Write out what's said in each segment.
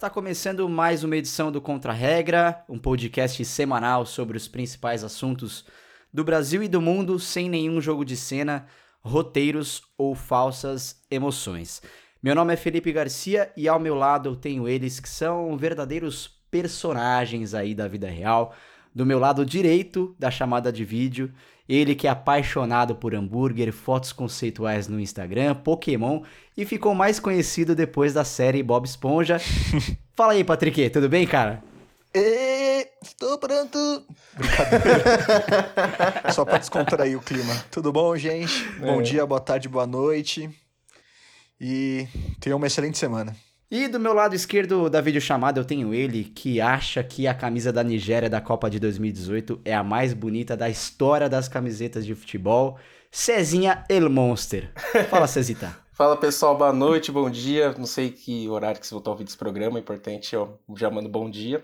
Está começando mais uma edição do Contra Regra, um podcast semanal sobre os principais assuntos do Brasil e do mundo, sem nenhum jogo de cena, roteiros ou falsas emoções. Meu nome é Felipe Garcia e ao meu lado eu tenho eles que são verdadeiros personagens aí da vida real. Do meu lado direito da chamada de vídeo, ele que é apaixonado por hambúrguer, fotos conceituais no Instagram, Pokémon e ficou mais conhecido depois da série Bob Esponja. Fala aí, Patrick, tudo bem, cara? E... Estou pronto! Brincadeira. Só para descontrair o clima. Tudo bom, gente? É. Bom dia, boa tarde, boa noite. E tenha uma excelente semana. E do meu lado esquerdo da videochamada eu tenho ele, que acha que a camisa da Nigéria da Copa de 2018 é a mais bonita da história das camisetas de futebol. Cezinha El Monster. Fala, Cezita. Fala pessoal, boa noite, bom dia. Não sei que horário que vocês vão estar ouvindo esse programa, é importante, eu já mando bom dia.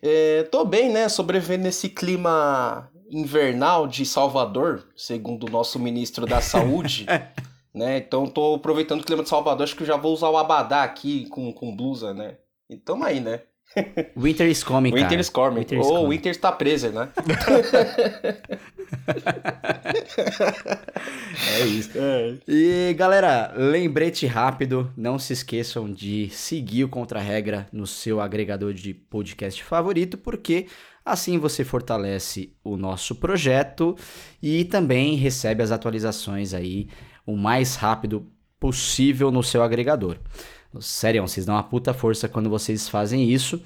É, tô bem, né? Sobrevivendo nesse clima invernal de Salvador, segundo o nosso ministro da Saúde. Né? Então tô aproveitando o clima de Salvador, acho que eu já vou usar o abadá aqui com, com blusa, né? E tamo aí, né? Winter is coming, Winter is coming. Winter is Ou oh, Winter está preso, né? é isso. É. E galera, lembrete rápido, não se esqueçam de seguir o Contra Regra no seu agregador de podcast favorito, porque assim você fortalece o nosso projeto e também recebe as atualizações aí o mais rápido possível no seu agregador. Sério, vocês dão uma puta força quando vocês fazem isso.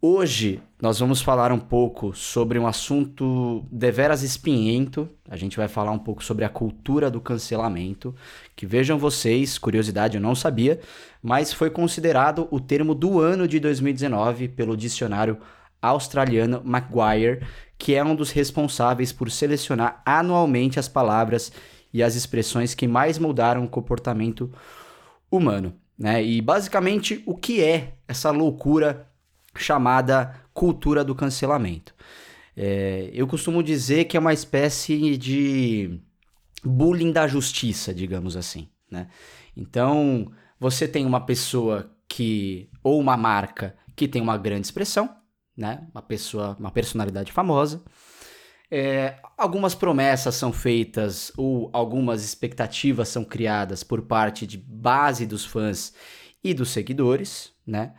Hoje nós vamos falar um pouco sobre um assunto deveras espinhento. A gente vai falar um pouco sobre a cultura do cancelamento, que vejam vocês, curiosidade, eu não sabia, mas foi considerado o termo do ano de 2019 pelo dicionário australiano Maguire, que é um dos responsáveis por selecionar anualmente as palavras e as expressões que mais moldaram o comportamento humano. Né? E basicamente o que é essa loucura chamada cultura do cancelamento? É, eu costumo dizer que é uma espécie de bullying da justiça, digamos assim. Né? Então, você tem uma pessoa que, ou uma marca que tem uma grande expressão, né? uma pessoa, uma personalidade famosa, é, algumas promessas são feitas ou algumas expectativas são criadas por parte de base dos fãs e dos seguidores, né?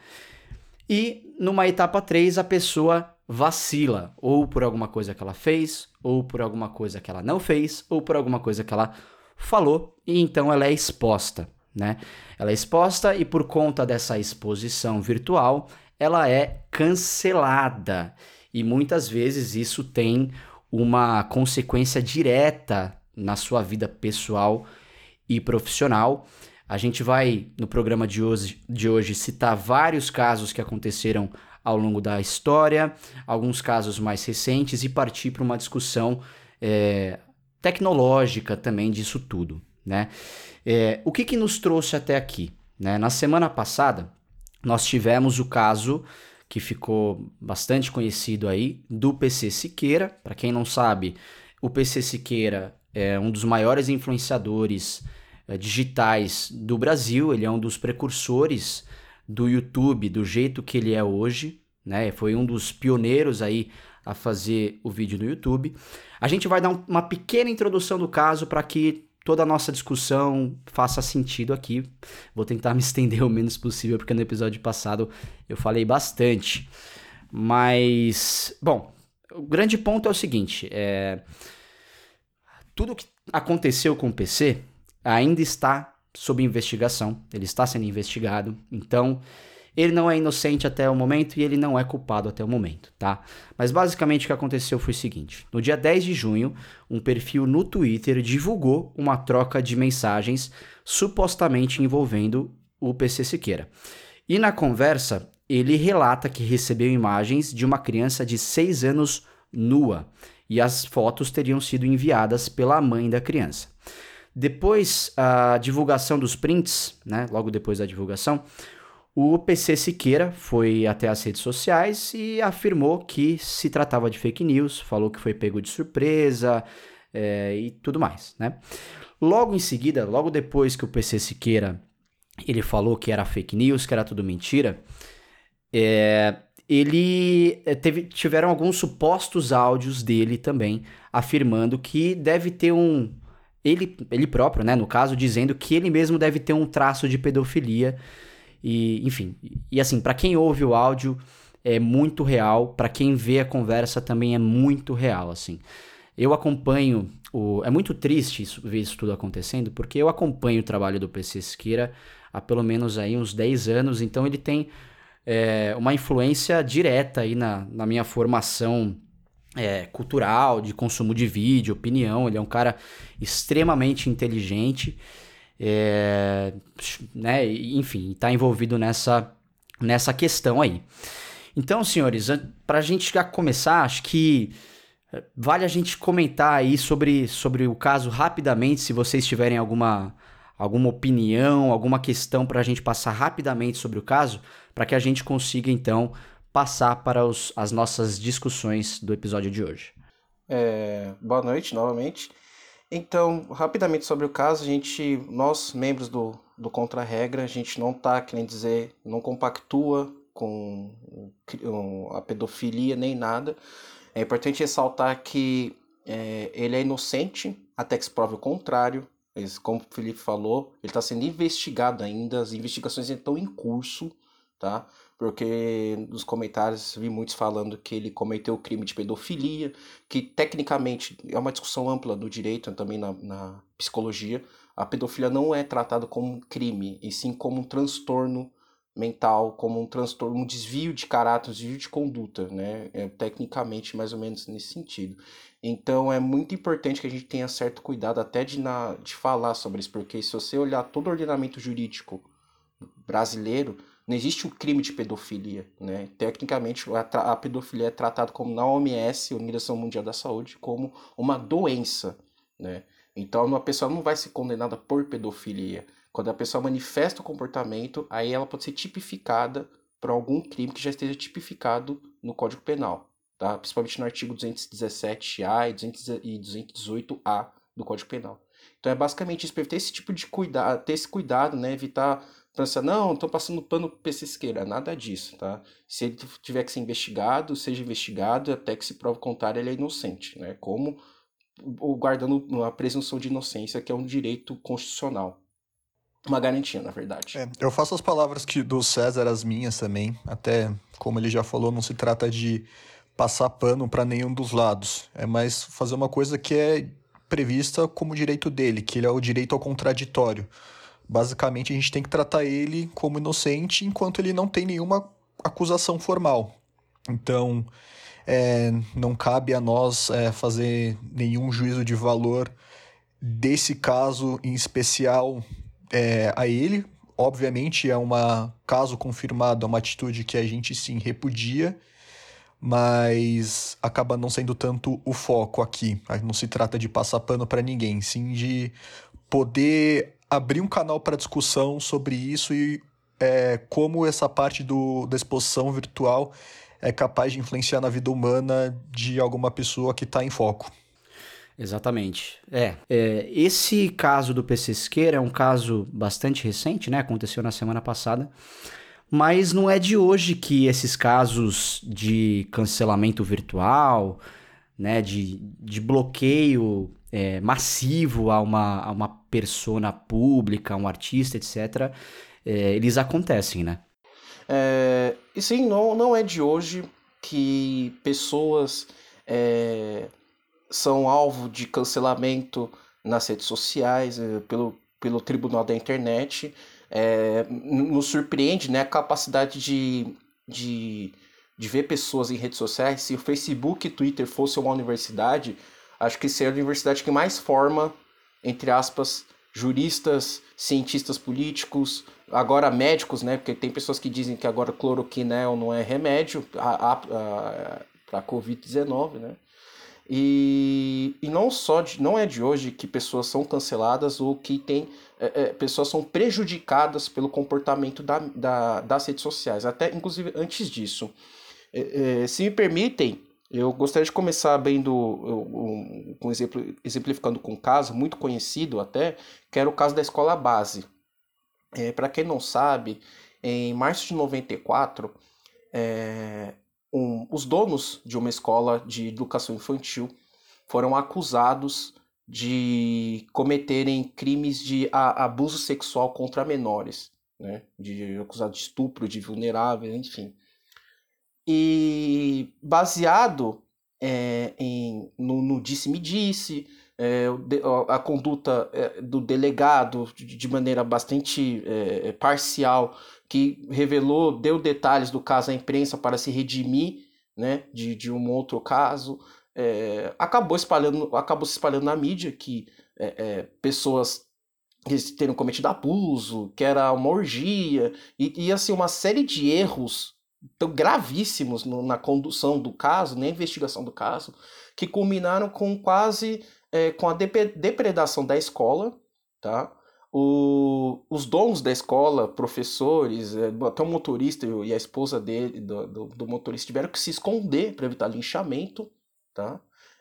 E numa etapa 3 a pessoa vacila, ou por alguma coisa que ela fez, ou por alguma coisa que ela não fez, ou por alguma coisa que ela falou, e então ela é exposta, né? Ela é exposta e por conta dessa exposição virtual, ela é cancelada. E muitas vezes isso tem uma consequência direta na sua vida pessoal e profissional. A gente vai, no programa de hoje, de hoje, citar vários casos que aconteceram ao longo da história, alguns casos mais recentes e partir para uma discussão é, tecnológica também disso tudo. Né? É, o que, que nos trouxe até aqui? Né? Na semana passada, nós tivemos o caso que ficou bastante conhecido aí, do PC Siqueira. Para quem não sabe, o PC Siqueira é um dos maiores influenciadores é, digitais do Brasil, ele é um dos precursores do YouTube do jeito que ele é hoje, né? Foi um dos pioneiros aí a fazer o vídeo no YouTube. A gente vai dar um, uma pequena introdução do caso para que toda a nossa discussão faça sentido aqui. Vou tentar me estender o menos possível, porque no episódio passado eu falei bastante. Mas, bom, o grande ponto é o seguinte: é... tudo que aconteceu com o PC ainda está sob investigação, ele está sendo investigado, então ele não é inocente até o momento e ele não é culpado até o momento, tá? Mas basicamente o que aconteceu foi o seguinte: no dia 10 de junho, um perfil no Twitter divulgou uma troca de mensagens supostamente envolvendo o PC Siqueira. E na conversa, ele relata que recebeu imagens de uma criança de 6 anos nua e as fotos teriam sido enviadas pela mãe da criança. Depois a divulgação dos prints, né, logo depois da divulgação, o PC Siqueira foi até as redes sociais e afirmou que se tratava de fake news, falou que foi pego de surpresa é, e tudo mais, né? Logo em seguida, logo depois que o PC Siqueira ele falou que era fake news, que era tudo mentira, é, ele é, teve, tiveram alguns supostos áudios dele também afirmando que deve ter um ele, ele próprio, né, no caso, dizendo que ele mesmo deve ter um traço de pedofilia e, enfim, e assim, para quem ouve o áudio é muito real, para quem vê a conversa também é muito real, assim. Eu acompanho o é muito triste isso, ver isso tudo acontecendo, porque eu acompanho o trabalho do PC Siqueira há pelo menos aí uns 10 anos, então ele tem é, uma influência direta aí na, na minha formação é, cultural, de consumo de vídeo, opinião. Ele é um cara extremamente inteligente, é, né? Enfim, está envolvido nessa, nessa questão aí. Então, senhores, para a gente já começar, acho que é, vale a gente comentar aí sobre, sobre o caso rapidamente, se vocês tiverem alguma, alguma opinião, alguma questão para a gente passar rapidamente sobre o caso, para que a gente consiga então passar para os, as nossas discussões do episódio de hoje. É, boa noite novamente. Então, rapidamente sobre o caso, a gente, nós, membros do, do Contra-Regra, a gente não está querendo dizer, não compactua com a pedofilia nem nada. É importante ressaltar que é, ele é inocente até que se prove o contrário. Como o Felipe falou, ele está sendo investigado ainda, as investigações estão em curso, tá? Porque nos comentários vi muitos falando que ele cometeu crime de pedofilia, que tecnicamente é uma discussão ampla do direito, também na, na psicologia. A pedofilia não é tratada como um crime, e sim como um transtorno mental, como um transtorno, um desvio de caráter, um desvio de conduta, né? É, tecnicamente, mais ou menos nesse sentido. Então é muito importante que a gente tenha certo cuidado até de, na, de falar sobre isso, porque se você olhar todo o ordenamento jurídico brasileiro, não existe um crime de pedofilia, né? Tecnicamente, a, a pedofilia é tratada como na OMS, Organização Mundial da Saúde, como uma doença, né? Então, uma pessoa não vai ser condenada por pedofilia. Quando a pessoa manifesta o comportamento, aí ela pode ser tipificada por algum crime que já esteja tipificado no Código Penal, tá? Principalmente no artigo 217A e 218A do Código Penal. Então é basicamente isso, ter esse tipo de cuidado, ter esse cuidado, né? Evitar pensa, não, estou passando pano para esquerda, nada disso, tá? Se ele tiver que ser investigado, seja investigado, até que se prove contrário, ele é inocente, né? Como guardando a presunção de inocência, que é um direito constitucional. Uma garantia, na verdade. É, eu faço as palavras que do César as minhas também. Até, como ele já falou, não se trata de passar pano para nenhum dos lados. É mais fazer uma coisa que é prevista como direito dele, que ele é o direito ao contraditório. Basicamente, a gente tem que tratar ele como inocente enquanto ele não tem nenhuma acusação formal. Então, é, não cabe a nós é, fazer nenhum juízo de valor desse caso em especial é, a ele. Obviamente, é um caso confirmado, é uma atitude que a gente sim repudia, mas acaba não sendo tanto o foco aqui. Não se trata de passar pano para ninguém, sim de poder abrir um canal para discussão sobre isso e é, como essa parte do, da exposição virtual é capaz de influenciar na vida humana de alguma pessoa que está em foco. Exatamente. É, é, esse caso do PC Siqueira é um caso bastante recente, né? Aconteceu na semana passada. Mas não é de hoje que esses casos de cancelamento virtual, né, de, de bloqueio é, massivo a uma, a uma persona pública, um artista, etc., é, eles acontecem, né? É, e sim, não, não é de hoje que pessoas é, são alvo de cancelamento nas redes sociais, é, pelo, pelo tribunal da internet. É, nos surpreende né, a capacidade de, de, de ver pessoas em redes sociais. Se o Facebook e Twitter fosse uma universidade, acho que seria a universidade que mais forma, entre aspas, juristas, cientistas políticos, agora médicos, né? Porque tem pessoas que dizem que agora cloroquinel não é remédio para a Covid-19, né? E, e não só de, não é de hoje que pessoas são canceladas ou que tem é, é, pessoas são prejudicadas pelo comportamento da, da, das redes sociais. Até inclusive antes disso, é, é se me permitem, eu gostaria de começar bem do, um, exemplo, exemplificando com um caso muito conhecido até, que era o caso da escola base. É, Para quem não sabe, em março de 94, é, um, os donos de uma escola de educação infantil foram acusados de cometerem crimes de abuso sexual contra menores, né? De acusado de estupro de vulneráveis, enfim. E baseado é, em, no, no disse-me-disse, é, a conduta é, do delegado de maneira bastante é, parcial, que revelou, deu detalhes do caso à imprensa para se redimir né, de, de um outro caso, é, acabou, espalhando, acabou se espalhando na mídia que é, é, pessoas teriam cometido abuso, que era uma orgia, e, e assim, uma série de erros tão gravíssimos no, na condução do caso, na investigação do caso, que culminaram com quase é, com a depredação da escola, tá? O, os donos da escola, professores, é, até o motorista e a esposa dele, do, do, do motorista, tiveram que se esconder para evitar linchamento, tá?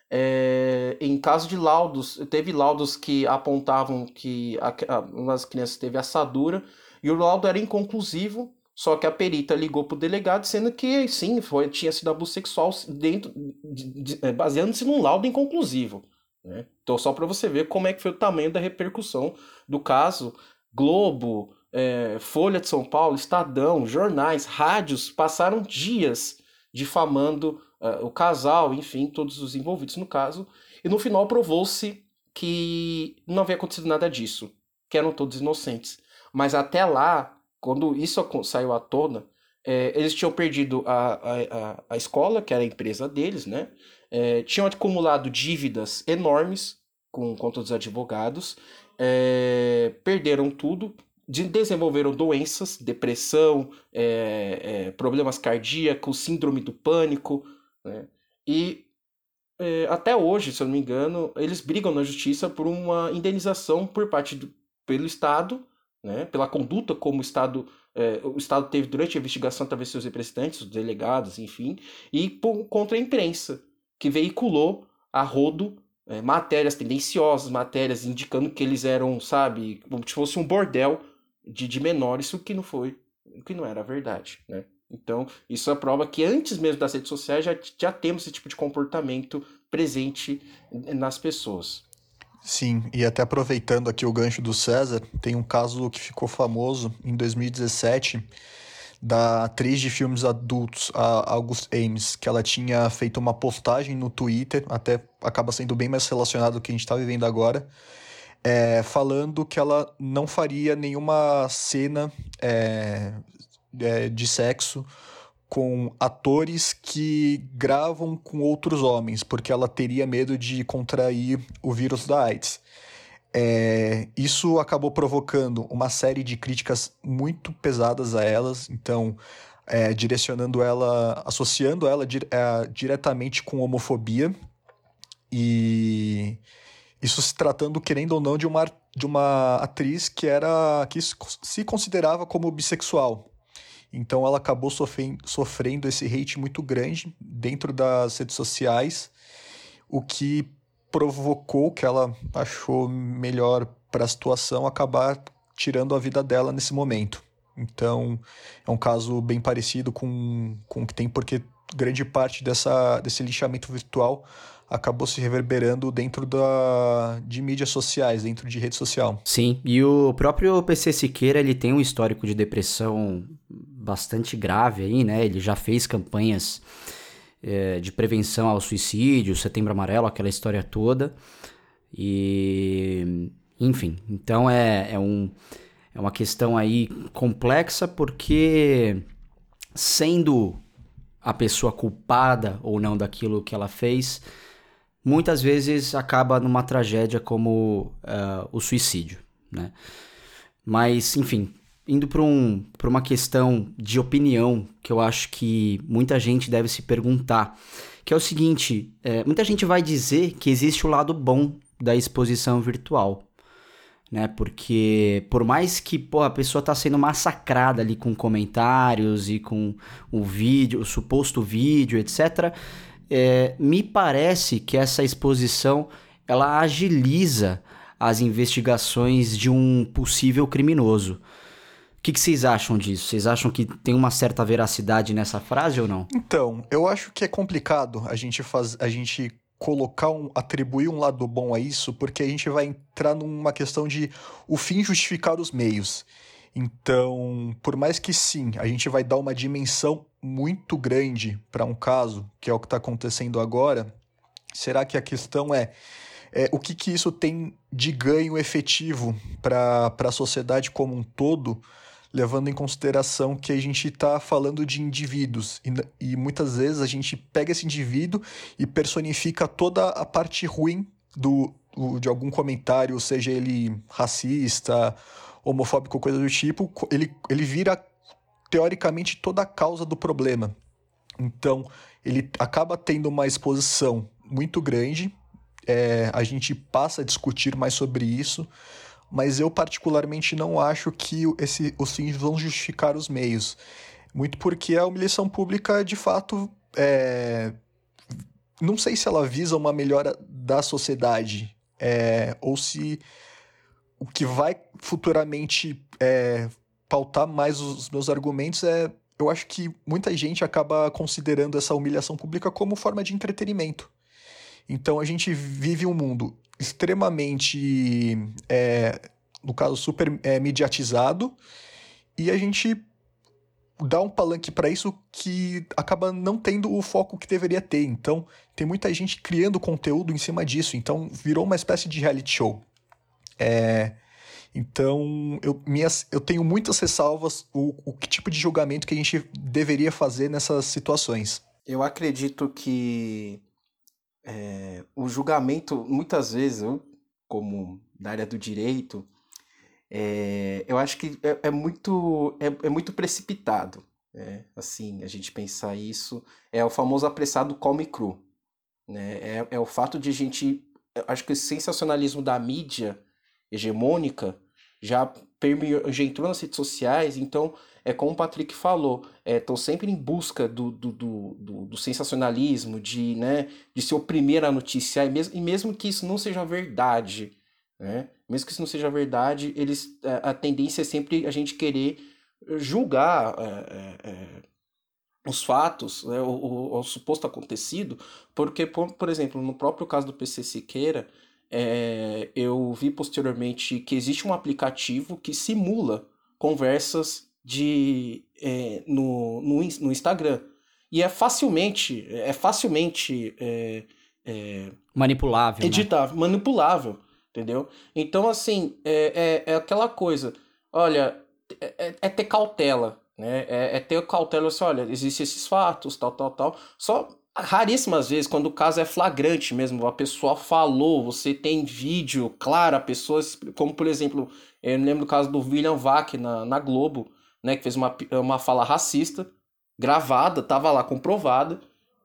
É, em caso de laudos, teve laudos que apontavam que a, a, uma das crianças teve assadura e o laudo era inconclusivo, só que a perita ligou para o delegado dizendo que sim, foi, tinha sido abuso sexual dentro, de, de, é, baseando-se num laudo inconclusivo. Né? Então, só para você ver como é que foi o tamanho da repercussão do caso, Globo, é, Folha de São Paulo, Estadão, jornais, rádios passaram dias difamando uh, o casal, enfim, todos os envolvidos no caso, e no final provou-se que não havia acontecido nada disso, que eram todos inocentes. Mas até lá, quando isso saiu à tona, é, eles tinham perdido a, a, a escola, que era a empresa deles, né? É, tinham acumulado dívidas enormes com contra os advogados, é, perderam tudo, de, desenvolveram doenças, depressão, é, é, problemas cardíacos, síndrome do pânico, né? E é, até hoje, se eu não me engano, eles brigam na justiça por uma indenização por parte do, pelo Estado, né? pela conduta como o Estado, é, o Estado teve durante a investigação através de seus representantes, os delegados, enfim, e por, contra a imprensa, que veiculou a rodo é, matérias tendenciosas, matérias indicando que eles eram, sabe, como se fosse um bordel de, de menores, o que não foi, o que não era verdade, né? Então, isso é prova que antes mesmo das redes sociais já, já temos esse tipo de comportamento presente nas pessoas. Sim, e até aproveitando aqui o gancho do César, tem um caso que ficou famoso em 2017 da atriz de filmes adultos, a August Ames, que ela tinha feito uma postagem no Twitter, até acaba sendo bem mais relacionado ao que a gente está vivendo agora, é, falando que ela não faria nenhuma cena é, é, de sexo com atores que gravam com outros homens, porque ela teria medo de contrair o vírus da AIDS. É, isso acabou provocando uma série de críticas muito pesadas a elas, então é, direcionando ela, associando ela é, diretamente com homofobia e isso se tratando, querendo ou não, de uma, de uma atriz que era que se considerava como bissexual. Então ela acabou sofrendo, esse hate muito grande dentro das redes sociais, o que provocou que ela achou melhor para a situação acabar tirando a vida dela nesse momento. Então é um caso bem parecido com, com o que tem, porque grande parte dessa, desse lixamento virtual acabou se reverberando dentro da, de mídias sociais, dentro de rede social. Sim, e o próprio PC Siqueira ele tem um histórico de depressão bastante grave aí, né? Ele já fez campanhas é, de prevenção ao suicídio, Setembro Amarelo, aquela história toda. E enfim, então é, é, um, é uma questão aí complexa porque sendo a pessoa culpada ou não daquilo que ela fez, muitas vezes acaba numa tragédia como uh, o suicídio, né? Mas, enfim, indo para um, uma questão de opinião que eu acho que muita gente deve se perguntar, que é o seguinte: é, muita gente vai dizer que existe o lado bom da exposição virtual. Né? Porque por mais que pô, a pessoa está sendo massacrada ali com comentários e com o vídeo, o suposto vídeo, etc., é, me parece que essa exposição ela agiliza as investigações de um possível criminoso. Que, que vocês acham disso? Vocês acham que tem uma certa veracidade nessa frase ou não? Então, eu acho que é complicado a gente faz, a gente colocar um, atribuir um lado bom a isso, porque a gente vai entrar numa questão de o fim justificar os meios. Então, por mais que sim, a gente vai dar uma dimensão muito grande para um caso, que é o que está acontecendo agora, será que a questão é, é o que, que isso tem de ganho efetivo para a sociedade como um todo? Levando em consideração que a gente está falando de indivíduos e, e, muitas vezes a gente pega esse indivíduo e personifica toda a parte ruim do, de algum comentário, seja ele racista, homofóbico, coisa do tipo, ele, ele vira teoricamente toda a causa do problema. Então, ele acaba tendo uma exposição muito grande, é, a gente passa a discutir mais sobre isso, mas eu particularmente não acho que esse, os fins vão justificar os meios. Muito porque a humilhação pública, de fato, é... não sei se ela visa uma melhora da sociedade, é... ou se o que vai futuramente é... pautar mais os meus argumentos é. Eu acho que muita gente acaba considerando essa humilhação pública como forma de entretenimento. Então a gente vive um mundo extremamente, é, no caso, super é, mediatizado, e a gente dá um palanque para isso que acaba não tendo o foco que deveria ter. Então, tem muita gente criando conteúdo em cima disso. Então, virou uma espécie de reality show. É, então, eu, minhas, eu tenho muitas ressalvas o, o que tipo de julgamento que a gente deveria fazer nessas situações. Eu acredito que é, o julgamento, muitas vezes, eu, como da área do direito, é, eu acho que é, é muito, é, é, muito precipitado. Né? Assim, a gente pensar isso. É o famoso apressado come cru. Né? É, é o fato de a gente. Acho que o sensacionalismo da mídia hegemônica já permeou, já entrou nas redes sociais, então é como o Patrick falou, estão é, sempre em busca do, do, do, do, sensacionalismo, de, né, de se oprimir a notícia, e mesmo, e mesmo que isso não seja verdade, né, mesmo que isso não seja verdade, eles, a, a tendência é sempre a gente querer julgar é, é, é os fatos, né, o, o, o, suposto acontecido, porque, por, por exemplo, no próprio caso do PC Siqueira, é, eu vi posteriormente que existe um aplicativo que simula conversas de é, no, no, no, Instagram. E é facilmente, é facilmente é, é, manipulável. Né? Editável, né? manipulável, entendeu? Então, assim, é, é, é aquela coisa. Olha, é, é, ter cautela, né? É, é, ter cautela assim, olha, existem esses fatos, tal, tal, tal. Só raríssimas vezes, quando o caso é flagrante mesmo, a pessoa falou, você tem vídeo, claro, a pessoa, como por exemplo, eu lembro do caso do William Vac na, na Globo, né, que fez uma, uma fala racista, gravada, tava lá comprovada,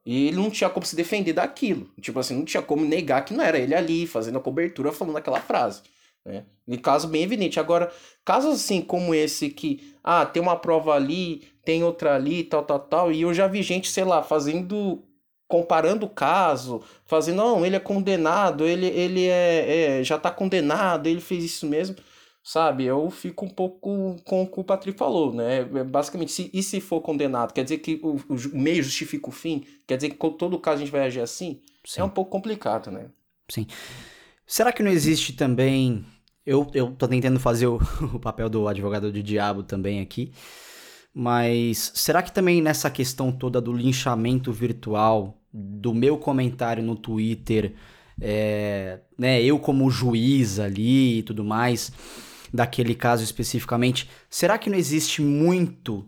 e ele não tinha como se defender daquilo. Tipo assim, não tinha como negar que não era ele ali, fazendo a cobertura, falando aquela frase. Né? E caso bem evidente. Agora, casos assim como esse que, ah, tem uma prova ali, tem outra ali, tal, tal, tal, e eu já vi gente, sei lá, fazendo comparando o caso, fazendo, não, ele é condenado, ele, ele é, é já tá condenado, ele fez isso mesmo sabe? Eu fico um pouco com o que o Patrick falou, né? É, basicamente, se, e se for condenado? Quer dizer que o, o meio justifica o fim? Quer dizer que todo caso a gente vai agir assim? Sim. É um pouco complicado, né? Sim. Será que não existe também. Eu, eu tô tentando fazer o, o papel do advogado do diabo também aqui. Mas será que também nessa questão toda do linchamento virtual, do meu comentário no Twitter, é, né, eu como juiz ali e tudo mais, daquele caso especificamente, será que não existe muito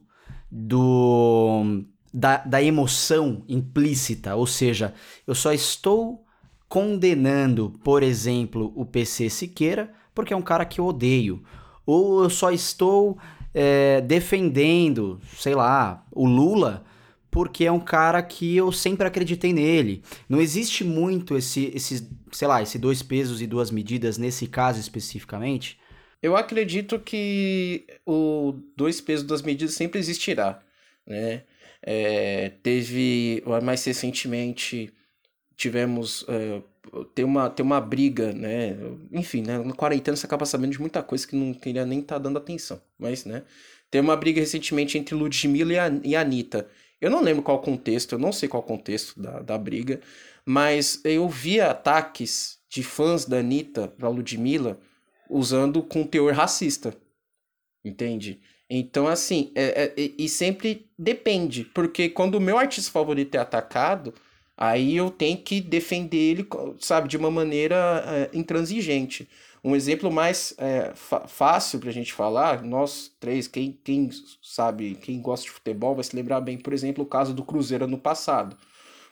do da, da emoção implícita? Ou seja, eu só estou condenando, por exemplo, o PC Siqueira porque é um cara que eu odeio. Ou eu só estou é, defendendo, sei lá, o Lula porque é um cara que eu sempre acreditei nele. Não existe muito esse, esse, sei lá, esse dois pesos e duas medidas nesse caso especificamente. Eu acredito que o dois pesos, duas medidas sempre existirá, né? É, teve, mais recentemente, tivemos é, tem uma, tem uma briga, né? Enfim, né? No quarentena você acaba sabendo de muita coisa que não queria nem estar tá dando atenção. Mas, né? Tem uma briga recentemente entre Ludmilla e a, e Anitta. Eu não lembro qual contexto, eu não sei qual contexto da, da briga, mas eu vi ataques de fãs da Anitta pra Ludmilla usando com teor racista. Entende? Então, assim, é, é, e sempre depende, porque quando o meu artista favorito é atacado, aí eu tenho que defender ele, sabe, de uma maneira é, intransigente. Um exemplo mais é, fácil pra gente falar, nós três, quem, quem sabe, quem gosta de futebol vai se lembrar bem, por exemplo, o caso do Cruzeiro no passado.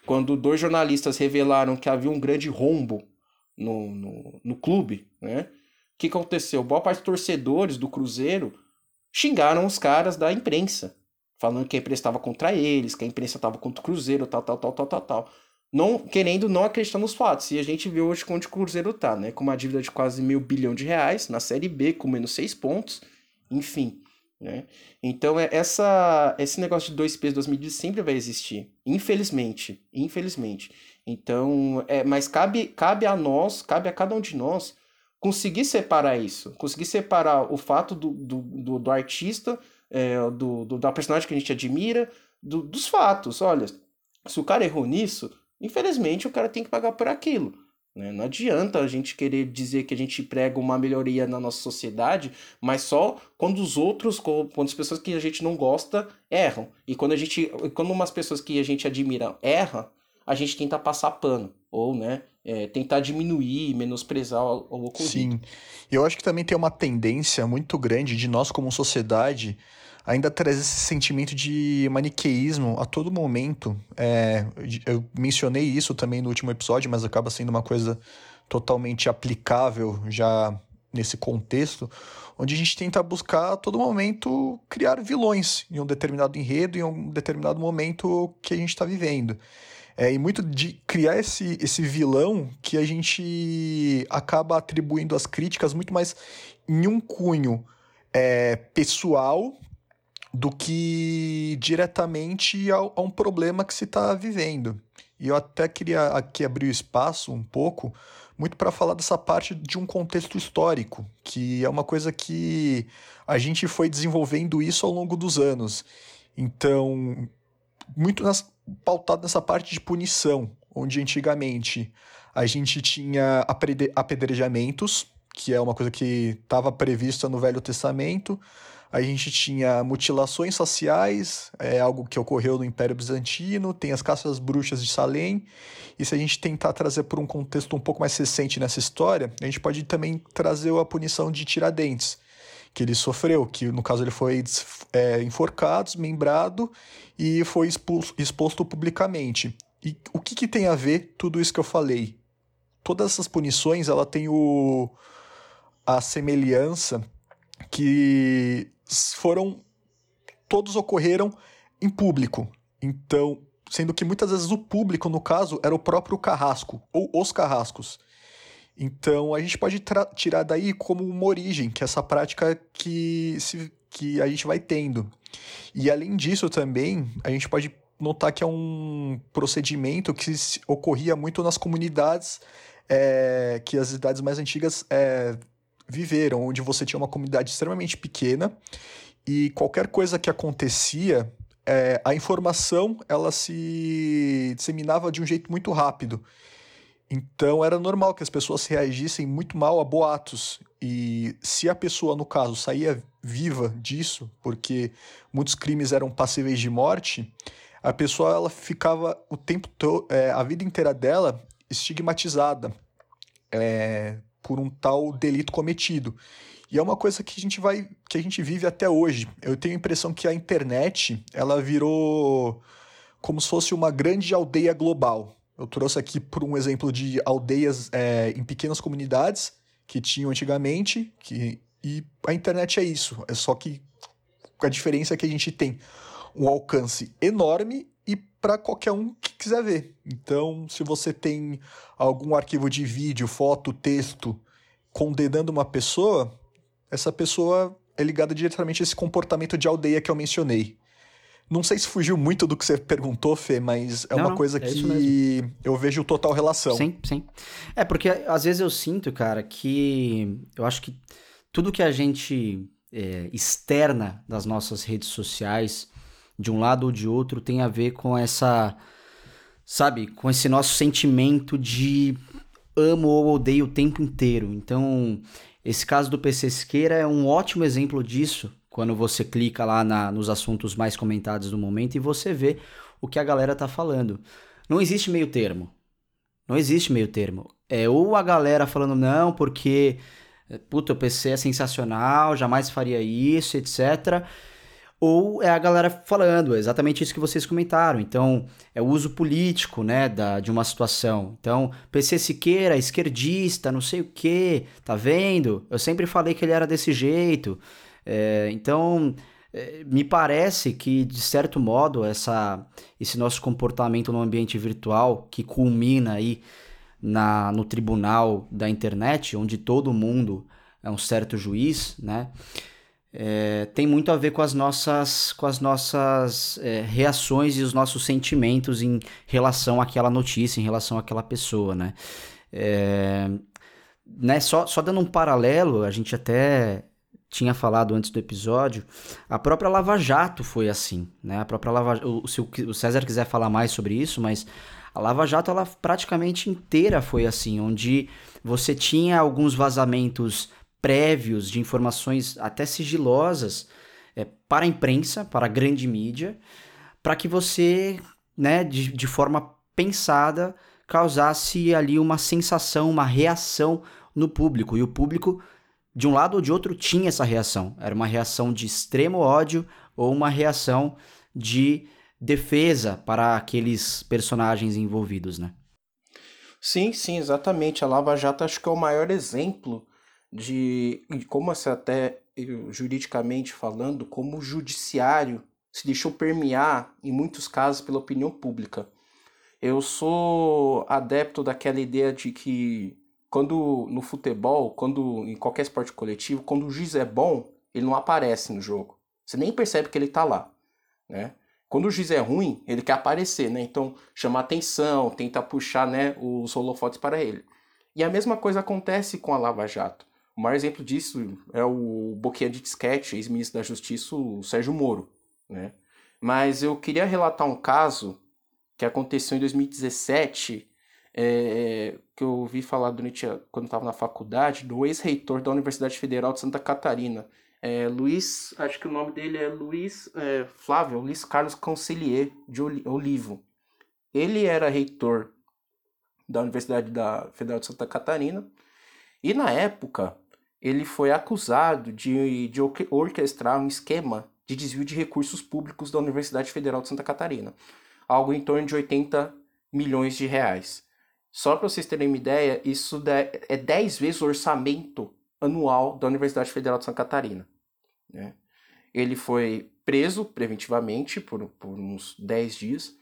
Quando dois jornalistas revelaram que havia um grande rombo no, no, no clube, né? O que aconteceu? Boa parte dos torcedores do Cruzeiro xingaram os caras da imprensa, falando que a imprensa estava contra eles, que a imprensa estava contra o Cruzeiro, tal, tal, tal, tal, tal, tal. Não, querendo não acreditar nos fatos. E a gente vê hoje onde o Cruzeiro tá, né? Com uma dívida de quase mil bilhão de reais, na Série B, com menos seis pontos, enfim. Né? Então, é essa, esse negócio de dois pesos, duas medidas sempre vai existir. Infelizmente. Infelizmente. Então, é, mas cabe, cabe a nós, cabe a cada um de nós conseguir separar isso, conseguir separar o fato do, do, do, do artista, é, do, do, da personagem que a gente admira, do, dos fatos. Olha, se o cara errou nisso, infelizmente o cara tem que pagar por aquilo. Né? Não adianta a gente querer dizer que a gente prega uma melhoria na nossa sociedade, mas só quando os outros, quando as pessoas que a gente não gosta erram. E quando a gente, quando umas pessoas que a gente admira erram, a gente tenta passar pano. Ou, né, é, tentar diminuir, menosprezar o, ocorrido. Sim. Eu acho que também tem uma tendência muito grande de nós, como sociedade, ainda trazer esse sentimento de maniqueísmo a todo momento. É, eu mencionei isso também no último episódio, mas acaba sendo uma coisa totalmente aplicável já nesse contexto, onde a gente tenta buscar a todo momento criar vilões em um determinado enredo, em um determinado momento que a gente está vivendo. É, e muito de criar esse, esse vilão que a gente acaba atribuindo as críticas muito mais em um cunho é, pessoal do que diretamente a, a um problema que se está vivendo. E eu até queria aqui abrir o espaço um pouco, muito para falar dessa parte de um contexto histórico, que é uma coisa que a gente foi desenvolvendo isso ao longo dos anos. Então, muito nas, pautado nessa parte de punição, onde antigamente a gente tinha apedrejamentos, que é uma coisa que estava prevista no Velho Testamento. A gente tinha mutilações faciais, é algo que ocorreu no Império Bizantino, tem as caças bruxas de Salem. E se a gente tentar trazer por um contexto um pouco mais recente nessa história, a gente pode também trazer a punição de Tiradentes, que ele sofreu, que no caso ele foi é, enforcado, desmembrado e foi exposto, exposto publicamente. E o que, que tem a ver tudo isso que eu falei? Todas essas punições, ela tem o, a semelhança que foram todos ocorreram em público. Então, sendo que muitas vezes o público, no caso, era o próprio carrasco ou os carrascos. Então a gente pode tirar daí como uma origem, que é essa prática que, se, que a gente vai tendo. E além disso também, a gente pode notar que é um procedimento que ocorria muito nas comunidades é, que as idades mais antigas é, viveram, onde você tinha uma comunidade extremamente pequena e qualquer coisa que acontecia, é, a informação ela se disseminava de um jeito muito rápido. Então era normal que as pessoas reagissem muito mal a boatos. E se a pessoa, no caso, saía viva disso, porque muitos crimes eram passíveis de morte, a pessoa ela ficava o tempo todo, é, a vida inteira dela estigmatizada é, por um tal delito cometido. E é uma coisa que a gente vai, que a gente vive até hoje. Eu tenho a impressão que a internet ela virou como se fosse uma grande aldeia global eu trouxe aqui por um exemplo de aldeias é, em pequenas comunidades que tinham antigamente, que, e a internet é isso. É só que a diferença é que a gente tem um alcance enorme e para qualquer um que quiser ver. Então, se você tem algum arquivo de vídeo, foto, texto condenando uma pessoa, essa pessoa é ligada diretamente a esse comportamento de aldeia que eu mencionei. Não sei se fugiu muito do que você perguntou, Fê, mas é não, uma coisa é que eu vejo total relação. Sim, sim. É porque às vezes eu sinto, cara, que eu acho que tudo que a gente é, externa das nossas redes sociais, de um lado ou de outro, tem a ver com essa, sabe, com esse nosso sentimento de amo ou odeio o tempo inteiro. Então, esse caso do PC Siqueira é um ótimo exemplo disso, quando você clica lá na, nos assuntos mais comentados do momento e você vê o que a galera tá falando. Não existe meio termo. Não existe meio termo. É ou a galera falando não, porque puta, o PC é sensacional, jamais faria isso, etc. Ou é a galera falando, é exatamente isso que vocês comentaram. Então, é o uso político, né, da, de uma situação. Então, PC Siqueira, esquerdista, não sei o quê, tá vendo? Eu sempre falei que ele era desse jeito. É, então, é, me parece que, de certo modo, essa, esse nosso comportamento no ambiente virtual, que culmina aí na, no tribunal da internet, onde todo mundo é um certo juiz, né? É, tem muito a ver com as nossas, com as nossas é, reações e os nossos sentimentos em relação àquela notícia, em relação àquela pessoa, né? É, né só, só dando um paralelo, a gente até tinha falado antes do episódio, a própria Lava Jato foi assim, né? A própria Lava o, se o César quiser falar mais sobre isso, mas a Lava Jato, ela praticamente inteira foi assim, onde você tinha alguns vazamentos prévios de informações até sigilosas é, para a imprensa, para a grande mídia, para que você, né, de, de forma pensada, causasse ali uma sensação, uma reação no público. E o público, de um lado ou de outro, tinha essa reação. Era uma reação de extremo ódio ou uma reação de defesa para aqueles personagens envolvidos, né? Sim, sim, exatamente. A Lava Jato acho que é o maior exemplo de, de como se até juridicamente falando, como o judiciário se deixou permear em muitos casos pela opinião pública. Eu sou adepto daquela ideia de que quando no futebol, quando em qualquer esporte coletivo, quando o juiz é bom, ele não aparece no jogo. Você nem percebe que ele está lá, né? Quando o juiz é ruim, ele quer aparecer, né? Então, chamar atenção, tenta puxar né, os holofotes para ele. E a mesma coisa acontece com a Lava Jato. O maior exemplo disso é o Boquinha de Disquete, ex-ministro da Justiça, o Sérgio Moro. Né? Mas eu queria relatar um caso que aconteceu em 2017, é, que eu ouvi falar durante a, quando estava na faculdade, do ex-reitor da Universidade Federal de Santa Catarina, é, Luiz, acho que o nome dele é Luiz é, Flávio, Luiz Carlos Concilier de Olivo. Ele era reitor da Universidade da Federal de Santa Catarina e na época ele foi acusado de, de orquestrar um esquema de desvio de recursos públicos da Universidade Federal de Santa Catarina, algo em torno de 80 milhões de reais. Só para vocês terem uma ideia, isso é 10 vezes o orçamento anual da Universidade Federal de Santa Catarina. Né? Ele foi preso preventivamente por, por uns 10 dias,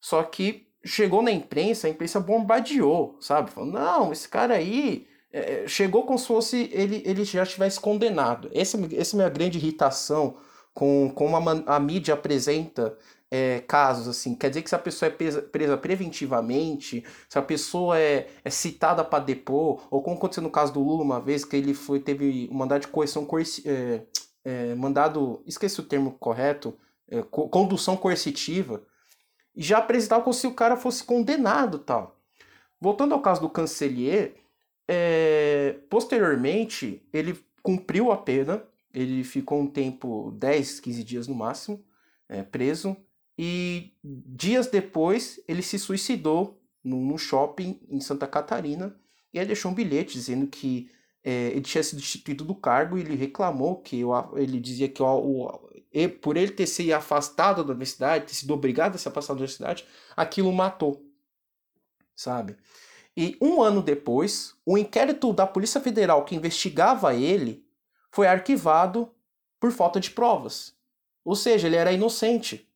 só que chegou na imprensa, a imprensa bombardeou, sabe? Falou, não, esse cara aí é, é chegou como se fosse ele, ele já estivesse condenado. Essa, essa é a minha grande irritação com como a, a mídia apresenta é, casos assim. Quer dizer que se a pessoa é presa, presa preventivamente, se a pessoa é, é citada para depor, ou como aconteceu no caso do Lula uma vez, que ele foi teve um mandado de coerção coerci, é, é, mandado, esqueci o termo correto, é, co condução coercitiva, e já apresentava como se o cara fosse condenado tal. Voltando ao caso do Cancelier, é, posteriormente ele cumpriu a pena, ele ficou um tempo, 10, 15 dias no máximo, é, preso, e dias depois ele se suicidou num shopping em Santa Catarina, e aí deixou um bilhete dizendo que é, ele tinha sido destituído do cargo e ele reclamou que o, ele dizia que o, o, por ele ter se afastado da universidade, ter sido obrigado a se afastar da universidade, aquilo matou, sabe? E um ano depois, o inquérito da Polícia Federal que investigava ele foi arquivado por falta de provas. Ou seja, ele era inocente.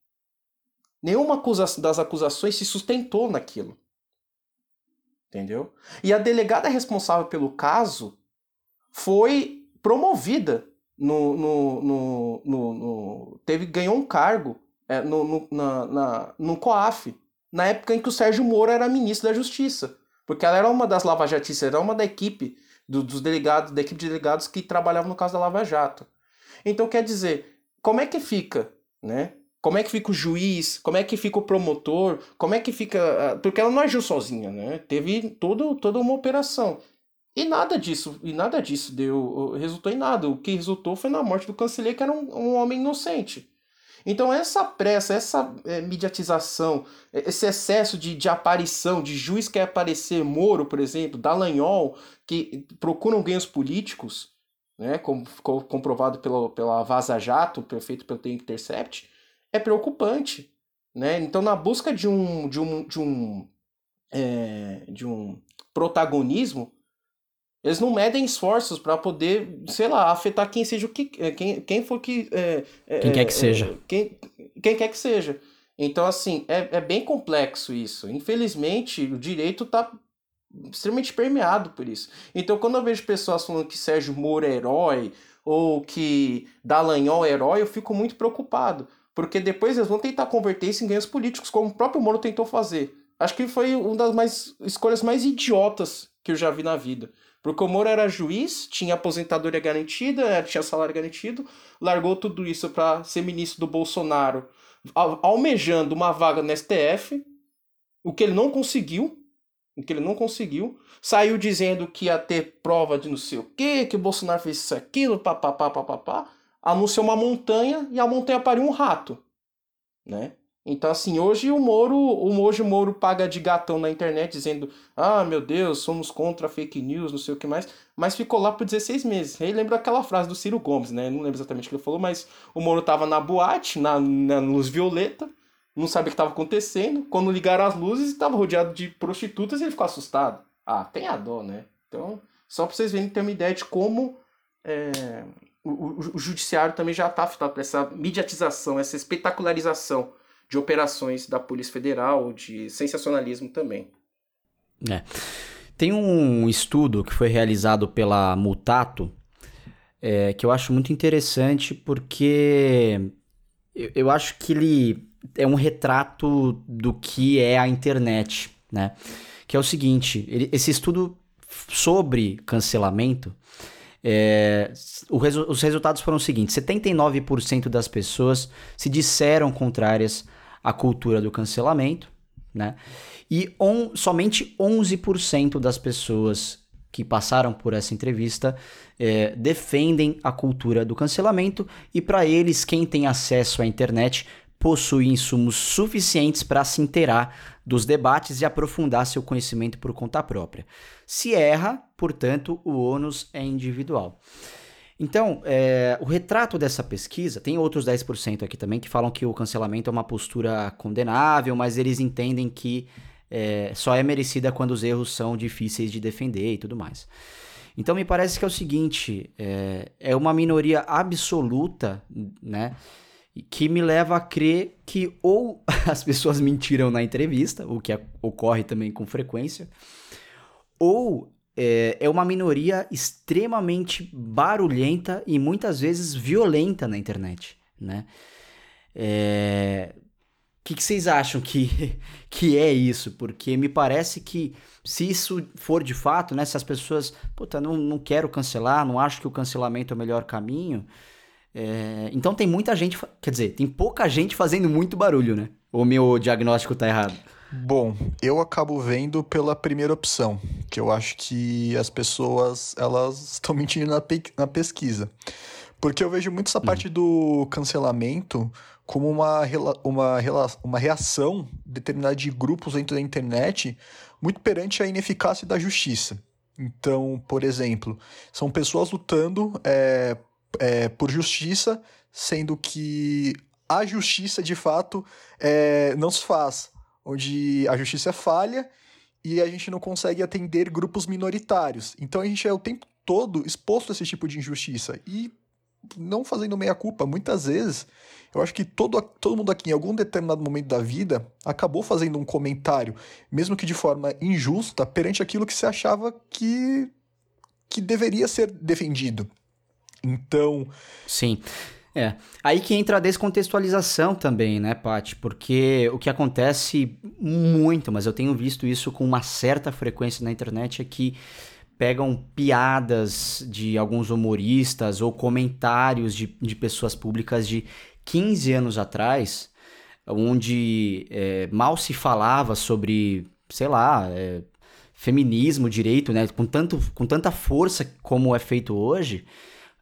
Nenhuma das acusações se sustentou naquilo. Entendeu? E a delegada responsável pelo caso foi promovida no, no, no, no, teve ganhou um cargo é, no, no, na, na, no COAF, na época em que o Sérgio Moro era ministro da Justiça. Porque ela era uma das lavajatistas, era uma da equipe do, dos delegados, da equipe de delegados que trabalhavam no caso da Lava Jato. Então, quer dizer, como é que fica, né? Como é que fica o juiz? Como é que fica o promotor? Como é que fica. Porque ela não agiu sozinha, né? Teve todo, toda uma operação. E nada disso, e nada disso deu, resultou em nada. O que resultou foi na morte do canceler, que era um, um homem inocente. Então, essa pressa, essa é, mediatização, esse excesso de, de aparição, de juiz que quer aparecer, Moro, por exemplo, Dallagnol, que procuram ganhos políticos, né, como ficou comprovado pela, pela Vaza Jato, feito pelo The Intercept, é preocupante. Né? Então, na busca de um, de um, de um, é, de um protagonismo, eles não medem esforços para poder, sei lá, afetar quem seja o que. É, quem, quem for que. É, é, quem quer que seja. Quem, quem quer que seja. Então, assim, é, é bem complexo isso. Infelizmente, o direito está extremamente permeado por isso. Então, quando eu vejo pessoas falando que Sérgio Moro é herói ou que Dallagnol é herói, eu fico muito preocupado. Porque depois eles vão tentar converter isso em ganhos políticos, como o próprio Moro tentou fazer. Acho que foi uma das mais, escolhas mais idiotas que eu já vi na vida. Porque o era juiz, tinha aposentadoria garantida, tinha salário garantido, largou tudo isso para ser ministro do Bolsonaro, almejando uma vaga no STF, o que ele não conseguiu, o que ele não conseguiu, saiu dizendo que ia ter prova de não sei o quê, que o Bolsonaro fez isso, aquilo, papapá, papapá, anunciou uma montanha e a montanha pariu um rato, né? Então, assim, hoje o Moro, o, hoje Moro paga de gatão na internet dizendo: ah, meu Deus, somos contra fake news, não sei o que mais, mas ficou lá por 16 meses. Aí lembra aquela frase do Ciro Gomes, né? Não lembro exatamente o que ele falou, mas o Moro tava na boate, na, na luz violeta, não sabia o que estava acontecendo. Quando ligaram as luzes, estava rodeado de prostitutas e ele ficou assustado. Ah, tem a dó, né? Então, só para vocês verem ter uma ideia de como é, o, o, o, judiciário também já está afetado por essa mediatização, essa espetacularização de operações da Polícia Federal, de sensacionalismo também. É. Tem um estudo que foi realizado pela Mutato é, que eu acho muito interessante porque eu, eu acho que ele é um retrato do que é a internet, né? Que é o seguinte, ele, esse estudo sobre cancelamento, é, resu os resultados foram os seguintes: 79% das pessoas se disseram contrárias a cultura do cancelamento, né? E on, somente 11% das pessoas que passaram por essa entrevista é, defendem a cultura do cancelamento e para eles quem tem acesso à internet possui insumos suficientes para se inteirar dos debates e aprofundar seu conhecimento por conta própria. Se erra, portanto, o ônus é individual. Então, é, o retrato dessa pesquisa, tem outros 10% aqui também que falam que o cancelamento é uma postura condenável, mas eles entendem que é, só é merecida quando os erros são difíceis de defender e tudo mais. Então, me parece que é o seguinte: é, é uma minoria absoluta, né? Que me leva a crer que ou as pessoas mentiram na entrevista, o que ocorre também com frequência, ou é, é uma minoria extremamente barulhenta e muitas vezes violenta na internet, né? É... O que, que, vocês acham que, que é isso? Porque me parece que se isso for de fato, né? Se as pessoas, puta, não, não quero cancelar, não acho que o cancelamento é o melhor caminho. É... Então tem muita gente, quer dizer, tem pouca gente fazendo muito barulho, né? Ou meu diagnóstico tá errado? Bom, eu acabo vendo pela primeira opção, que eu acho que as pessoas elas estão mentindo na, pe na pesquisa. Porque eu vejo muito essa parte do cancelamento como uma, uma, uma reação determinada de grupos dentro da internet muito perante a ineficácia da justiça. Então, por exemplo, são pessoas lutando é, é, por justiça, sendo que a justiça de fato é, não se faz onde a justiça falha e a gente não consegue atender grupos minoritários. Então a gente é o tempo todo exposto a esse tipo de injustiça. E não fazendo meia-culpa, muitas vezes, eu acho que todo, todo mundo aqui, em algum determinado momento da vida, acabou fazendo um comentário, mesmo que de forma injusta, perante aquilo que se achava que, que deveria ser defendido. Então. Sim. É, aí que entra a descontextualização também, né, Paty? Porque o que acontece muito, mas eu tenho visto isso com uma certa frequência na internet, é que pegam piadas de alguns humoristas ou comentários de, de pessoas públicas de 15 anos atrás, onde é, mal se falava sobre, sei lá, é, feminismo, direito, né, com, tanto, com tanta força como é feito hoje,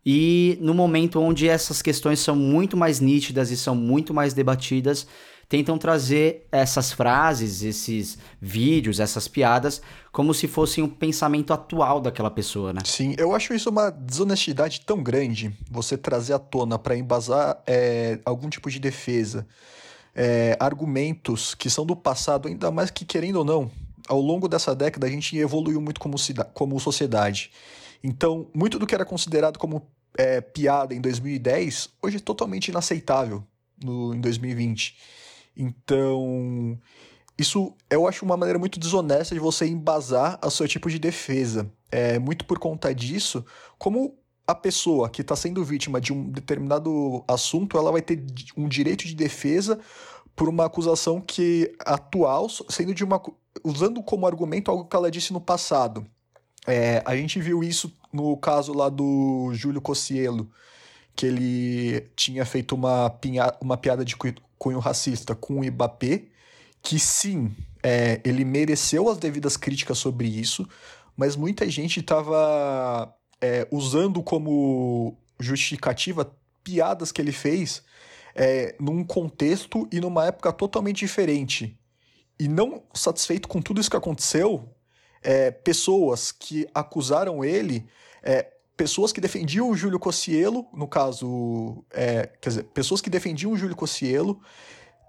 e no momento onde essas questões são muito mais nítidas e são muito mais debatidas, tentam trazer essas frases, esses vídeos, essas piadas, como se fossem um pensamento atual daquela pessoa, né? Sim, eu acho isso uma desonestidade tão grande, você trazer à tona para embasar é, algum tipo de defesa, é, argumentos que são do passado, ainda mais que querendo ou não, ao longo dessa década a gente evoluiu muito como, como sociedade. Então, muito do que era considerado como é, piada em 2010, hoje é totalmente inaceitável no, em 2020. Então, isso eu acho uma maneira muito desonesta de você embasar o seu tipo de defesa. É muito por conta disso, como a pessoa que está sendo vítima de um determinado assunto, ela vai ter um direito de defesa por uma acusação que atual, sendo de uma usando como argumento algo que ela disse no passado. É, a gente viu isso no caso lá do Júlio Cossielo, que ele tinha feito uma, pinha, uma piada de cunho racista com o Mbappé, que sim, é, ele mereceu as devidas críticas sobre isso, mas muita gente estava é, usando como justificativa piadas que ele fez é, num contexto e numa época totalmente diferente. E não satisfeito com tudo isso que aconteceu, é, pessoas que acusaram ele, é, pessoas que defendiam o Júlio Cossielo, no caso, é, quer dizer, pessoas que defendiam o Júlio Cossielo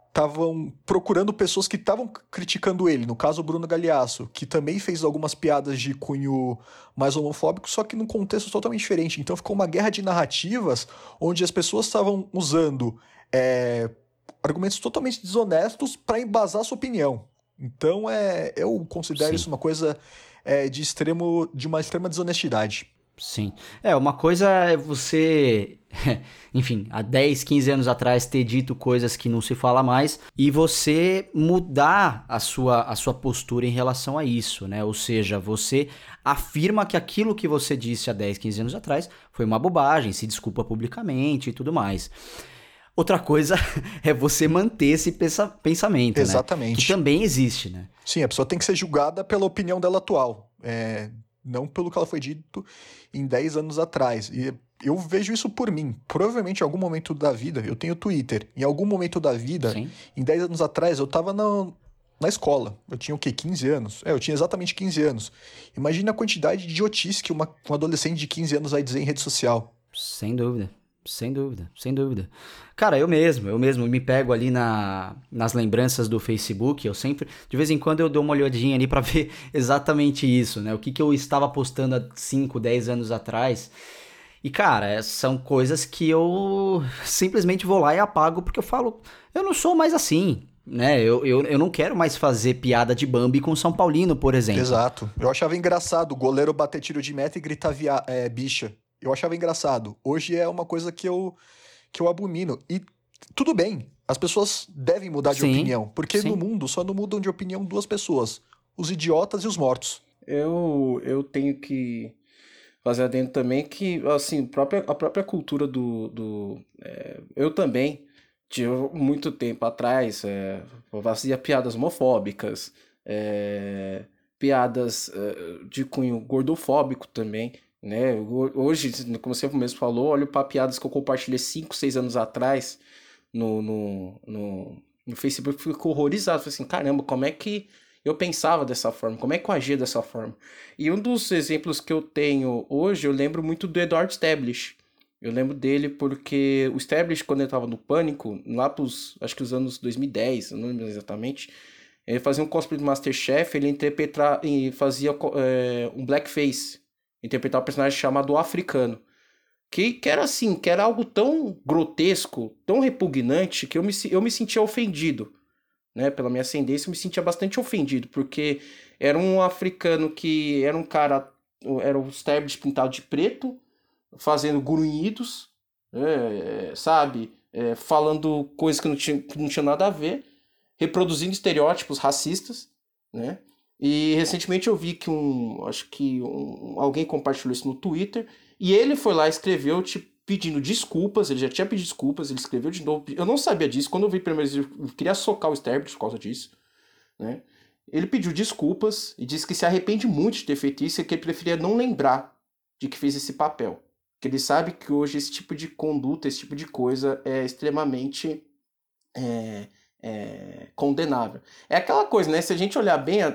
estavam procurando pessoas que estavam criticando ele, no caso o Bruno Galeasso, que também fez algumas piadas de cunho mais homofóbico, só que num contexto totalmente diferente. Então ficou uma guerra de narrativas onde as pessoas estavam usando é, argumentos totalmente desonestos para embasar sua opinião. Então é, eu considero Sim. isso uma coisa é, de extremo, de uma extrema desonestidade. Sim. É, uma coisa é você, enfim, há 10, 15 anos atrás ter dito coisas que não se fala mais e você mudar a sua, a sua postura em relação a isso, né? Ou seja, você afirma que aquilo que você disse há 10, 15 anos atrás foi uma bobagem, se desculpa publicamente e tudo mais. Outra coisa é você manter esse pensa pensamento, Exatamente. Né? Que também existe, né? Sim, a pessoa tem que ser julgada pela opinião dela atual. É, não pelo que ela foi dito em 10 anos atrás. E eu vejo isso por mim. Provavelmente em algum momento da vida, eu tenho Twitter, em algum momento da vida, Sim. em 10 anos atrás, eu tava na, na escola. Eu tinha o quê? 15 anos? É, eu tinha exatamente 15 anos. Imagina a quantidade de idiotice que uma, um adolescente de 15 anos vai dizer em rede social. Sem dúvida. Sem dúvida, sem dúvida. Cara, eu mesmo, eu mesmo me pego ali na, nas lembranças do Facebook, eu sempre, de vez em quando eu dou uma olhadinha ali para ver exatamente isso, né? O que, que eu estava postando há 5, 10 anos atrás. E, cara, é, são coisas que eu simplesmente vou lá e apago porque eu falo, eu não sou mais assim, né? Eu, eu, eu não quero mais fazer piada de Bambi com São Paulino, por exemplo. Exato. Eu achava engraçado o goleiro bater tiro de meta e gritar via, é, bicha eu achava engraçado. Hoje é uma coisa que eu, que eu abomino. E tudo bem, as pessoas devem mudar de sim, opinião. Porque sim. no mundo só não mudam de opinião duas pessoas: os idiotas e os mortos. Eu, eu tenho que fazer adendo também que, assim, própria, a própria cultura do. do é, eu também, de muito tempo atrás, é, fazia piadas homofóbicas, é, piadas é, de cunho gordofóbico também. Né? Hoje, como você mesmo falou, olha para piadas que eu compartilhei 5, 6 anos atrás no, no, no, no Facebook, fico horrorizado. Falei assim, caramba, como é que eu pensava dessa forma? Como é que eu agia dessa forma? E um dos exemplos que eu tenho hoje, eu lembro muito do Eduardo Stablish. Eu lembro dele porque o Stablish, quando ele estava no Pânico, lá pros, acho que os anos 2010, eu não lembro exatamente, ele fazia um cosplay do Masterchef, ele interpretava e fazia é, um blackface interpretar um personagem chamado Africano. Que, que era assim, que era algo tão grotesco, tão repugnante, que eu me, eu me sentia ofendido. Né? Pela minha ascendência, eu me sentia bastante ofendido, porque era um africano que era um cara, era um Sterblich pintado de preto, fazendo grunhidos, é, sabe? É, falando coisas que não, tinha, que não tinha nada a ver, reproduzindo estereótipos racistas, né? E recentemente eu vi que um, acho que um, alguém compartilhou isso no Twitter, e ele foi lá e escreveu, tipo, pedindo desculpas, ele já tinha pedido desculpas, ele escreveu de novo. Eu não sabia disso, quando eu vi primeiro, eu queria socar o Sterbit por causa disso, né? Ele pediu desculpas e disse que se arrepende muito de ter feito isso e que ele preferia não lembrar de que fez esse papel. Que ele sabe que hoje esse tipo de conduta, esse tipo de coisa é extremamente é, é, condenável. É aquela coisa, né? Se a gente olhar bem, a,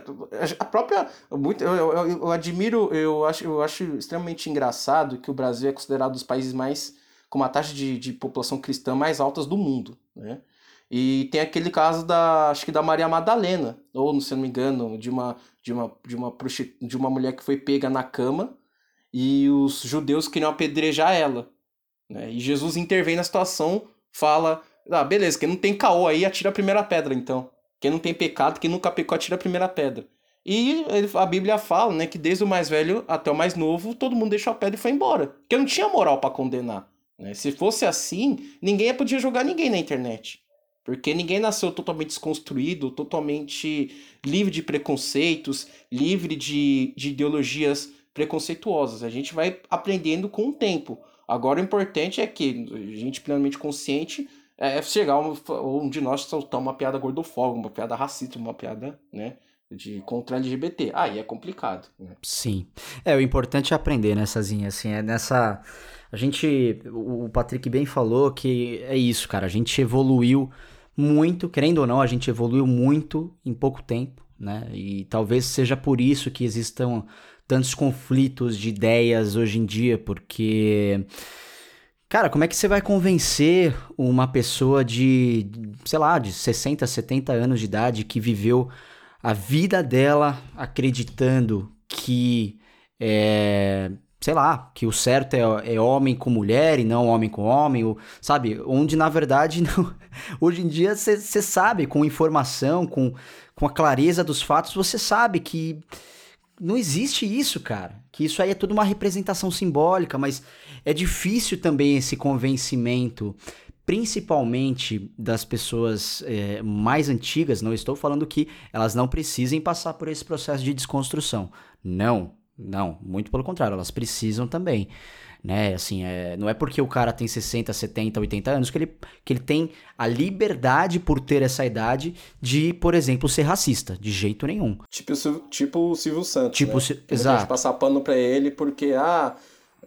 a própria. Muito, eu, eu, eu, admiro, eu acho, eu acho extremamente engraçado que o Brasil é considerado um dos países mais. com uma taxa de, de população cristã mais altas do mundo, né? E tem aquele caso da, acho que da Maria Madalena, ou se não me engano, de uma de uma de uma de uma mulher que foi pega na cama e os judeus queriam apedrejar ela, né? E Jesus intervém na situação, fala: "Ah, beleza, quem não tem caô aí atira a primeira pedra, então. Quem não tem pecado, quem nunca pecou atira a primeira pedra." E a Bíblia fala, né, que desde o mais velho até o mais novo, todo mundo deixou a pedra e foi embora, porque não tinha moral para condenar, né? Se fosse assim, ninguém podia jogar ninguém na internet. Porque ninguém nasceu totalmente desconstruído, totalmente livre de preconceitos, livre de, de ideologias preconceituosas. A gente vai aprendendo com o tempo. Agora o importante é que a gente plenamente consciente é chegar um, um de nós soltar uma piada gordofóbica, uma piada racista, uma piada, né? De contra LGBT. Aí é complicado. Né? Sim. É, o importante é aprender nessas né, assim, é nessa. A gente. O Patrick bem falou que é isso, cara. A gente evoluiu muito, querendo ou não, a gente evoluiu muito em pouco tempo, né? E talvez seja por isso que existam tantos conflitos de ideias hoje em dia, porque. Cara, como é que você vai convencer uma pessoa de, sei lá, de 60, 70 anos de idade que viveu a vida dela acreditando que é, sei lá, que o certo é, é, homem com mulher e não homem com homem, ou, sabe? Onde na verdade não. Hoje em dia você sabe, com informação, com, com a clareza dos fatos, você sabe que não existe isso, cara. Que isso aí é tudo uma representação simbólica, mas é difícil também esse convencimento. Principalmente das pessoas é, mais antigas, não estou falando que elas não precisem passar por esse processo de desconstrução. Não, não, muito pelo contrário, elas precisam também. Né? Assim, é, não é porque o cara tem 60, 70, 80 anos que ele, que ele tem a liberdade por ter essa idade de, por exemplo, ser racista, de jeito nenhum. Tipo, tipo o Silvio Santos. Tipo, né? se, exato. passar pano pra ele porque, ah.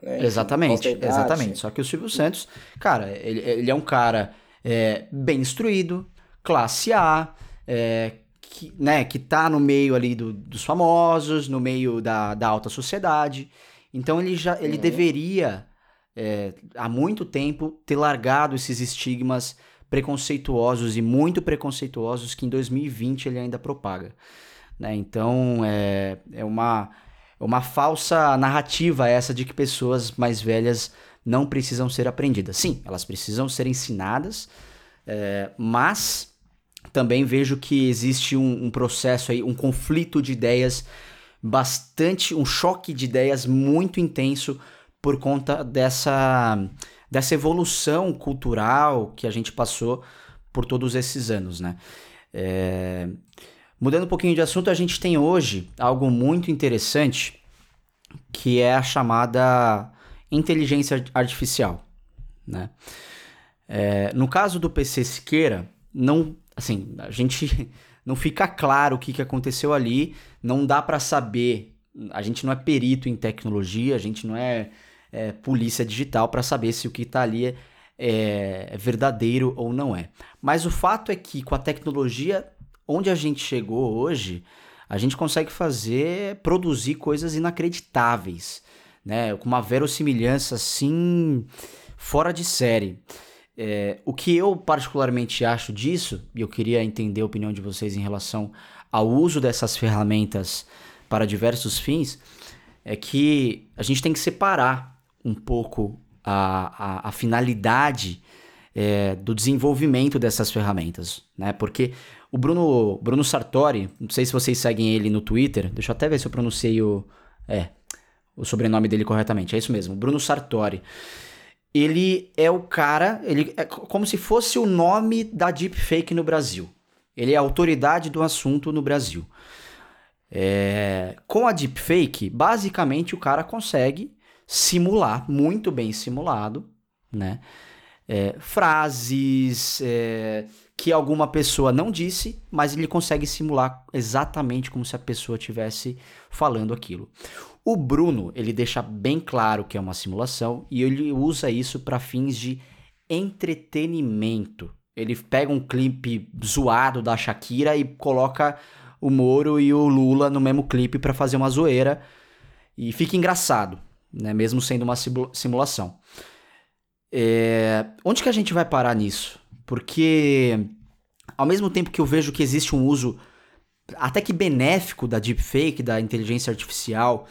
Né, exatamente, exatamente. Só que o Silvio Santos, cara, ele, ele é um cara é, bem instruído, classe A, é, que, né, que tá no meio ali do, dos famosos, no meio da, da alta sociedade. Então ele já ele uhum. deveria, é, há muito tempo, ter largado esses estigmas preconceituosos e muito preconceituosos que em 2020 ele ainda propaga. Né? Então é, é uma, é uma falsa narrativa essa de que pessoas mais velhas não precisam ser aprendidas. Sim, elas precisam ser ensinadas, é, mas também vejo que existe um, um processo aí, um conflito de ideias bastante, um choque de ideias muito intenso por conta dessa, dessa evolução cultural que a gente passou por todos esses anos, né? É... Mudando um pouquinho de assunto, a gente tem hoje algo muito interessante que é a chamada inteligência artificial, né? É... no caso do PC Siqueira, não assim, a gente não fica claro o que, que aconteceu ali, não dá para saber. A gente não é perito em tecnologia, a gente não é, é polícia digital para saber se o que está ali é, é, verdadeiro ou não é. Mas o fato é que com a tecnologia onde a gente chegou hoje, a gente consegue fazer, produzir coisas inacreditáveis, né? Com uma verossimilhança assim fora de série. É, o que eu particularmente acho disso, e eu queria entender a opinião de vocês em relação ao uso dessas ferramentas para diversos fins, é que a gente tem que separar um pouco a, a, a finalidade é, do desenvolvimento dessas ferramentas, né? Porque o Bruno, Bruno Sartori, não sei se vocês seguem ele no Twitter, deixa eu até ver se eu pronunciei o, é, o sobrenome dele corretamente, é isso mesmo, Bruno Sartori ele é o cara, ele é como se fosse o nome da deepfake no Brasil. Ele é a autoridade do assunto no Brasil. É, com a deepfake, basicamente o cara consegue simular, muito bem simulado, né? É, frases é, que alguma pessoa não disse, mas ele consegue simular exatamente como se a pessoa estivesse falando aquilo. O Bruno, ele deixa bem claro que é uma simulação e ele usa isso para fins de entretenimento. Ele pega um clipe zoado da Shakira e coloca o Moro e o Lula no mesmo clipe para fazer uma zoeira e fica engraçado, né? Mesmo sendo uma simulação. É... Onde que a gente vai parar nisso? Porque ao mesmo tempo que eu vejo que existe um uso até que benéfico da deepfake, da inteligência artificial,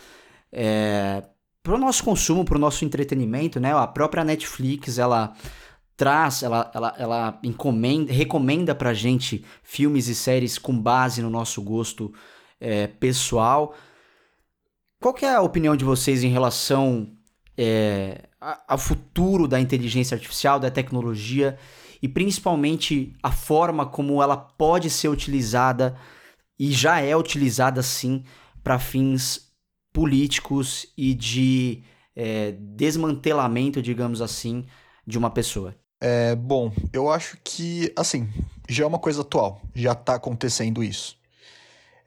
é, para o nosso consumo, para o nosso entretenimento, né? A própria Netflix, ela traz, ela, ela, ela encomenda, recomenda pra gente filmes e séries com base no nosso gosto é, pessoal. Qual que é a opinião de vocês em relação é, ao futuro da inteligência artificial, da tecnologia e principalmente a forma como ela pode ser utilizada e já é utilizada sim para fins políticos e de é, desmantelamento, digamos assim, de uma pessoa? É, bom, eu acho que, assim, já é uma coisa atual, já está acontecendo isso.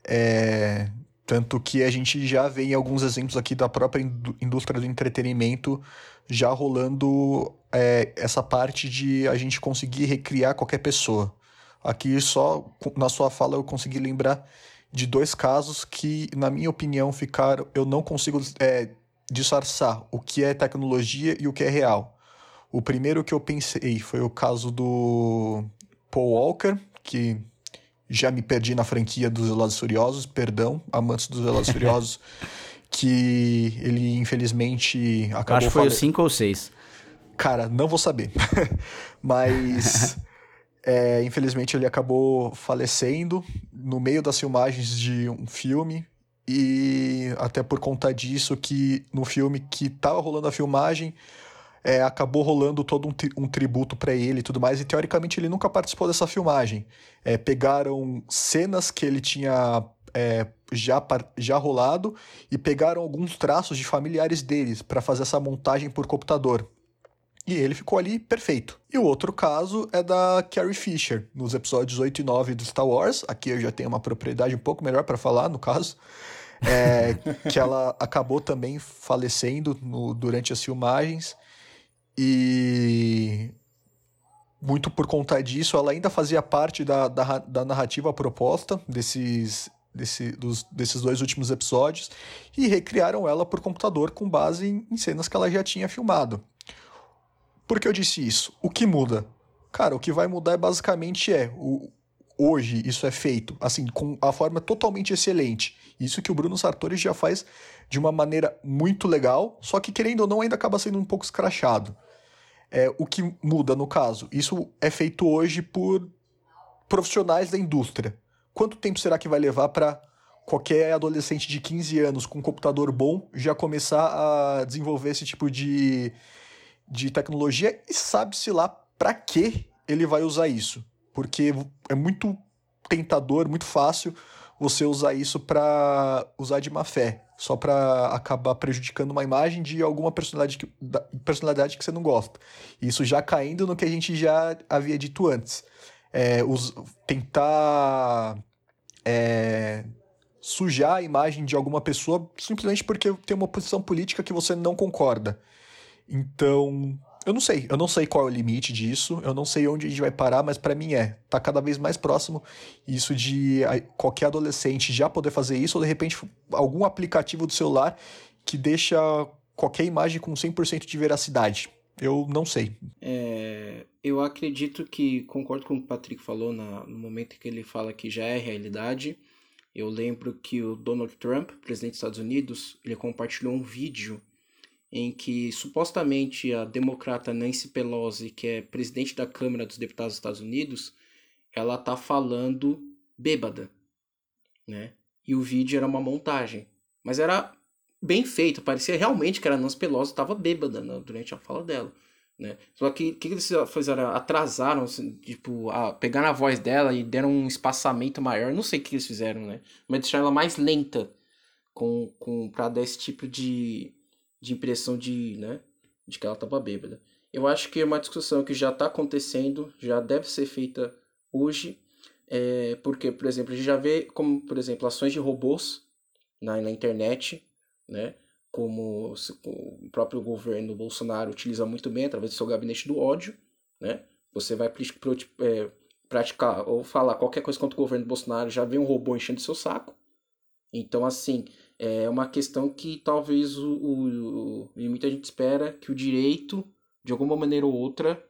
É, tanto que a gente já vê em alguns exemplos aqui da própria indústria do entretenimento já rolando é, essa parte de a gente conseguir recriar qualquer pessoa. Aqui só na sua fala eu consegui lembrar de dois casos que, na minha opinião, ficaram. Eu não consigo é, disfarçar o que é tecnologia e o que é real. O primeiro que eu pensei foi o caso do Paul Walker, que já me perdi na franquia dos Velozes Furiosos, perdão, amantes dos Velozes Furiosos, que ele infelizmente acabou... Acho que foi fale... o 5 ou 6. Cara, não vou saber. Mas é, infelizmente ele acabou falecendo no meio das filmagens de um filme. E até por conta disso que no filme que estava rolando a filmagem é, acabou rolando todo um, um tributo para ele e tudo mais. E teoricamente ele nunca participou dessa filmagem. É, pegaram cenas que ele tinha é, já, já rolado e pegaram alguns traços de familiares deles para fazer essa montagem por computador e ele ficou ali perfeito. E o outro caso é da Carrie Fisher, nos episódios 8 e 9 do Star Wars. Aqui eu já tenho uma propriedade um pouco melhor para falar, no caso. É, que ela acabou também falecendo no, durante as filmagens. E muito por conta disso, ela ainda fazia parte da, da, da narrativa proposta desses, desse, dos, desses dois últimos episódios e recriaram ela por computador com base em, em cenas que ela já tinha filmado. Por que eu disse isso? O que muda? Cara, o que vai mudar basicamente é o, hoje isso é feito assim com a forma totalmente excelente. Isso que o Bruno Sartori já faz de uma maneira muito legal, só que querendo ou não ainda acaba sendo um pouco escrachado. É, o que muda no caso? Isso é feito hoje por profissionais da indústria. Quanto tempo será que vai levar para qualquer adolescente de 15 anos com um computador bom já começar a desenvolver esse tipo de de tecnologia e sabe-se lá para que ele vai usar isso. Porque é muito tentador, muito fácil você usar isso para usar de má fé, só para acabar prejudicando uma imagem de alguma personalidade que, personalidade que você não gosta. Isso já caindo no que a gente já havia dito antes. É, os, tentar é, sujar a imagem de alguma pessoa simplesmente porque tem uma posição política que você não concorda. Então, eu não sei, eu não sei qual é o limite disso, eu não sei onde a gente vai parar, mas para mim é, tá cada vez mais próximo isso de qualquer adolescente já poder fazer isso, ou de repente algum aplicativo do celular que deixa qualquer imagem com 100% de veracidade. Eu não sei. É, eu acredito que, concordo com o que o Patrick falou na, no momento que ele fala que já é realidade. Eu lembro que o Donald Trump, presidente dos Estados Unidos, ele compartilhou um vídeo em que supostamente a democrata Nancy Pelosi, que é presidente da Câmara dos Deputados dos Estados Unidos, ela tá falando bêbada, né? E o vídeo era uma montagem, mas era bem feito, parecia realmente que a Nancy Pelosi estava bêbada né, durante a fala dela. Né? Só que o que, que eles fizeram? Atrasaram, assim, tipo, a, pegaram a voz dela e deram um espaçamento maior. Não sei o que eles fizeram, né? Mas deixaram ela mais lenta com, com, pra dar esse tipo de, de impressão de, né? de que ela tava bêbada. Eu acho que é uma discussão que já está acontecendo, já deve ser feita hoje, é, porque, por exemplo, a gente já vê como, por exemplo, ações de robôs na, na internet, né? como o próprio governo Bolsonaro utiliza muito bem através do seu gabinete do ódio, né? Você vai é, praticar ou falar qualquer coisa contra o governo Bolsonaro, já vem um robô enchendo seu saco. Então, assim, é uma questão que talvez o, o, e muita gente espera que o direito, de alguma maneira ou outra,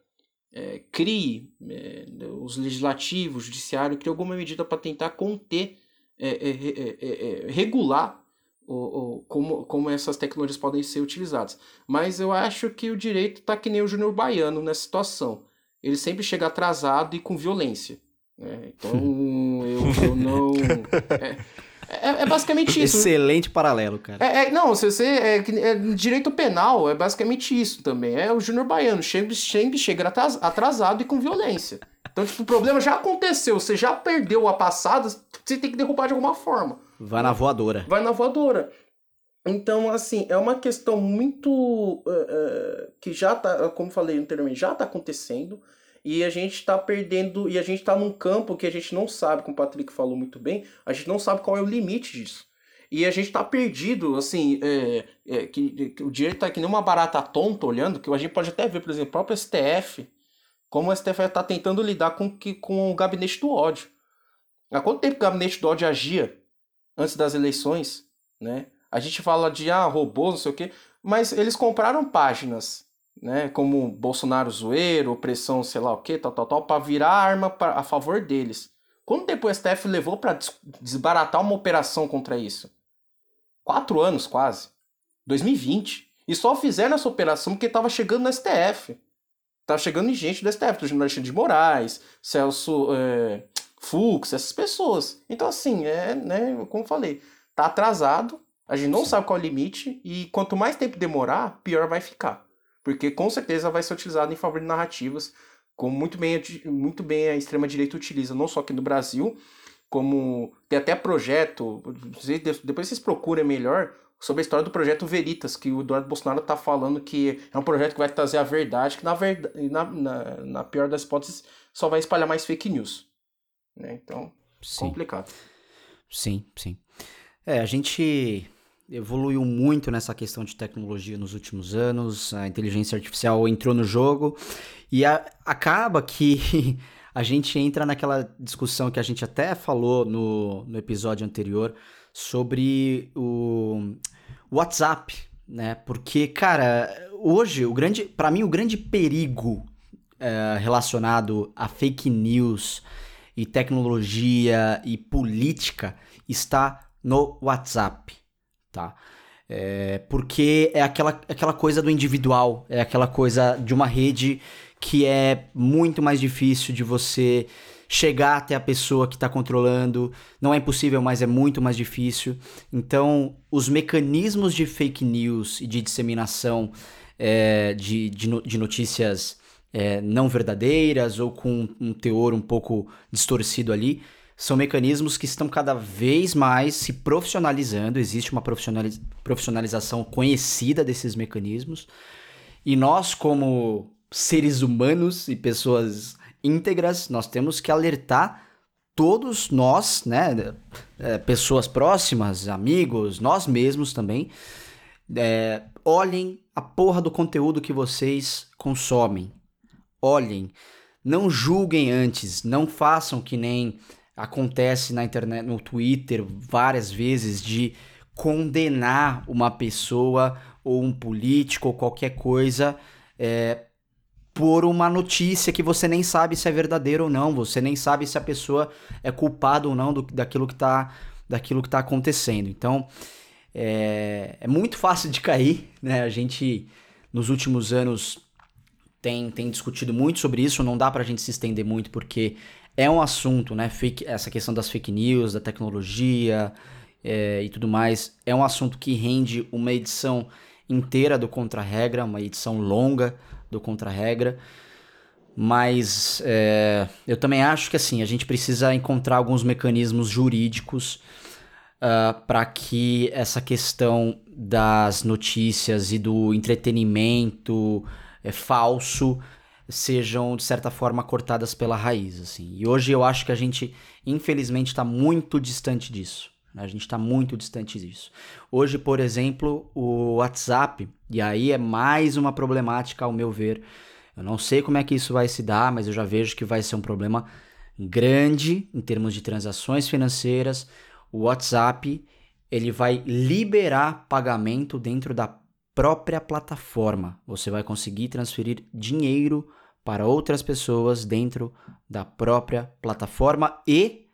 é, crie é, os legislativos, o judiciário, crie alguma medida para tentar conter, é, é, é, regular o, o, como, como essas tecnologias podem ser utilizadas. Mas eu acho que o direito está que nem o Júnior Baiano nessa situação. Ele sempre chega atrasado e com violência. Né? Então eu, eu não. É, é, basicamente isso. Excelente paralelo, cara. É, é não, se você. É, é, direito penal é basicamente isso também. É o Júnior Baiano, sempre chega atrasado e com violência. Então, tipo, o problema já aconteceu, você já perdeu a passada, você tem que derrubar de alguma forma. Vai na voadora. Vai na voadora. Então, assim, é uma questão muito. Uh, uh, que já tá, como falei anteriormente, já tá acontecendo. E a gente está perdendo, e a gente está num campo que a gente não sabe, como o Patrick falou muito bem, a gente não sabe qual é o limite disso. E a gente está perdido, assim, é, é, que, que, o direito tá que nem uma barata tonta olhando, que a gente pode até ver, por exemplo, o próprio STF, como o STF está tentando lidar com, que, com o gabinete do ódio. Há quanto tempo o gabinete do ódio agia antes das eleições, né? A gente fala de, ah, robôs, não sei o quê, mas eles compraram páginas né, como Bolsonaro zoeiro, opressão, sei lá o que, tal, tal, tal, para virar arma pra, a favor deles. Quanto tempo o STF levou para desbaratar uma operação contra isso? Quatro anos quase. 2020. E só fizeram essa operação porque estava chegando no STF. Tava chegando gente do STF, do Alexandre de Moraes, Celso é, Fux, essas pessoas. Então, assim, é, né, como falei, tá atrasado, a gente não sabe qual é o limite, e quanto mais tempo demorar, pior vai ficar porque com certeza vai ser utilizado em favor de narrativas, como muito bem, muito bem a extrema-direita utiliza, não só aqui no Brasil, como tem até projeto, depois vocês procurem melhor, sobre a história do projeto Veritas, que o Eduardo Bolsonaro está falando que é um projeto que vai trazer a verdade, que na, verdade, na, na, na pior das hipóteses só vai espalhar mais fake news. Né? Então, sim. complicado. Sim, sim. É, a gente evoluiu muito nessa questão de tecnologia nos últimos anos, a inteligência artificial entrou no jogo e a, acaba que a gente entra naquela discussão que a gente até falou no, no episódio anterior sobre o WhatsApp, né? Porque, cara, hoje o grande, para mim o grande perigo é, relacionado a fake news e tecnologia e política está no WhatsApp tá? É, porque é aquela, aquela coisa do individual, é aquela coisa de uma rede que é muito mais difícil de você chegar até a pessoa que está controlando. Não é impossível, mas é muito mais difícil. Então, os mecanismos de fake news e de disseminação é, de, de, de, notícias é, não verdadeiras ou com um teor um pouco distorcido ali são mecanismos que estão cada vez mais se profissionalizando, existe uma profissionalização conhecida desses mecanismos, e nós, como seres humanos e pessoas íntegras, nós temos que alertar todos nós, né, é, pessoas próximas, amigos, nós mesmos também, é, olhem a porra do conteúdo que vocês consomem. Olhem, não julguem antes, não façam que nem acontece na internet, no Twitter, várias vezes de condenar uma pessoa ou um político ou qualquer coisa é, por uma notícia que você nem sabe se é verdadeira ou não, você nem sabe se a pessoa é culpada ou não do, daquilo que está daquilo que tá acontecendo. Então é, é muito fácil de cair, né? A gente nos últimos anos tem, tem discutido muito sobre isso, não dá para a gente se estender muito porque é um assunto, né? Fake, essa questão das fake news, da tecnologia é, e tudo mais, é um assunto que rende uma edição inteira do Contra-Regra, uma edição longa do contra-regra. Mas é, eu também acho que assim, a gente precisa encontrar alguns mecanismos jurídicos uh, para que essa questão das notícias e do entretenimento é, falso sejam, de certa forma, cortadas pela raiz. Assim. E hoje eu acho que a gente, infelizmente, está muito distante disso. Né? A gente está muito distante disso. Hoje, por exemplo, o WhatsApp, e aí é mais uma problemática, ao meu ver. Eu não sei como é que isso vai se dar, mas eu já vejo que vai ser um problema grande em termos de transações financeiras. O WhatsApp ele vai liberar pagamento dentro da própria plataforma. Você vai conseguir transferir dinheiro para outras pessoas dentro da própria plataforma e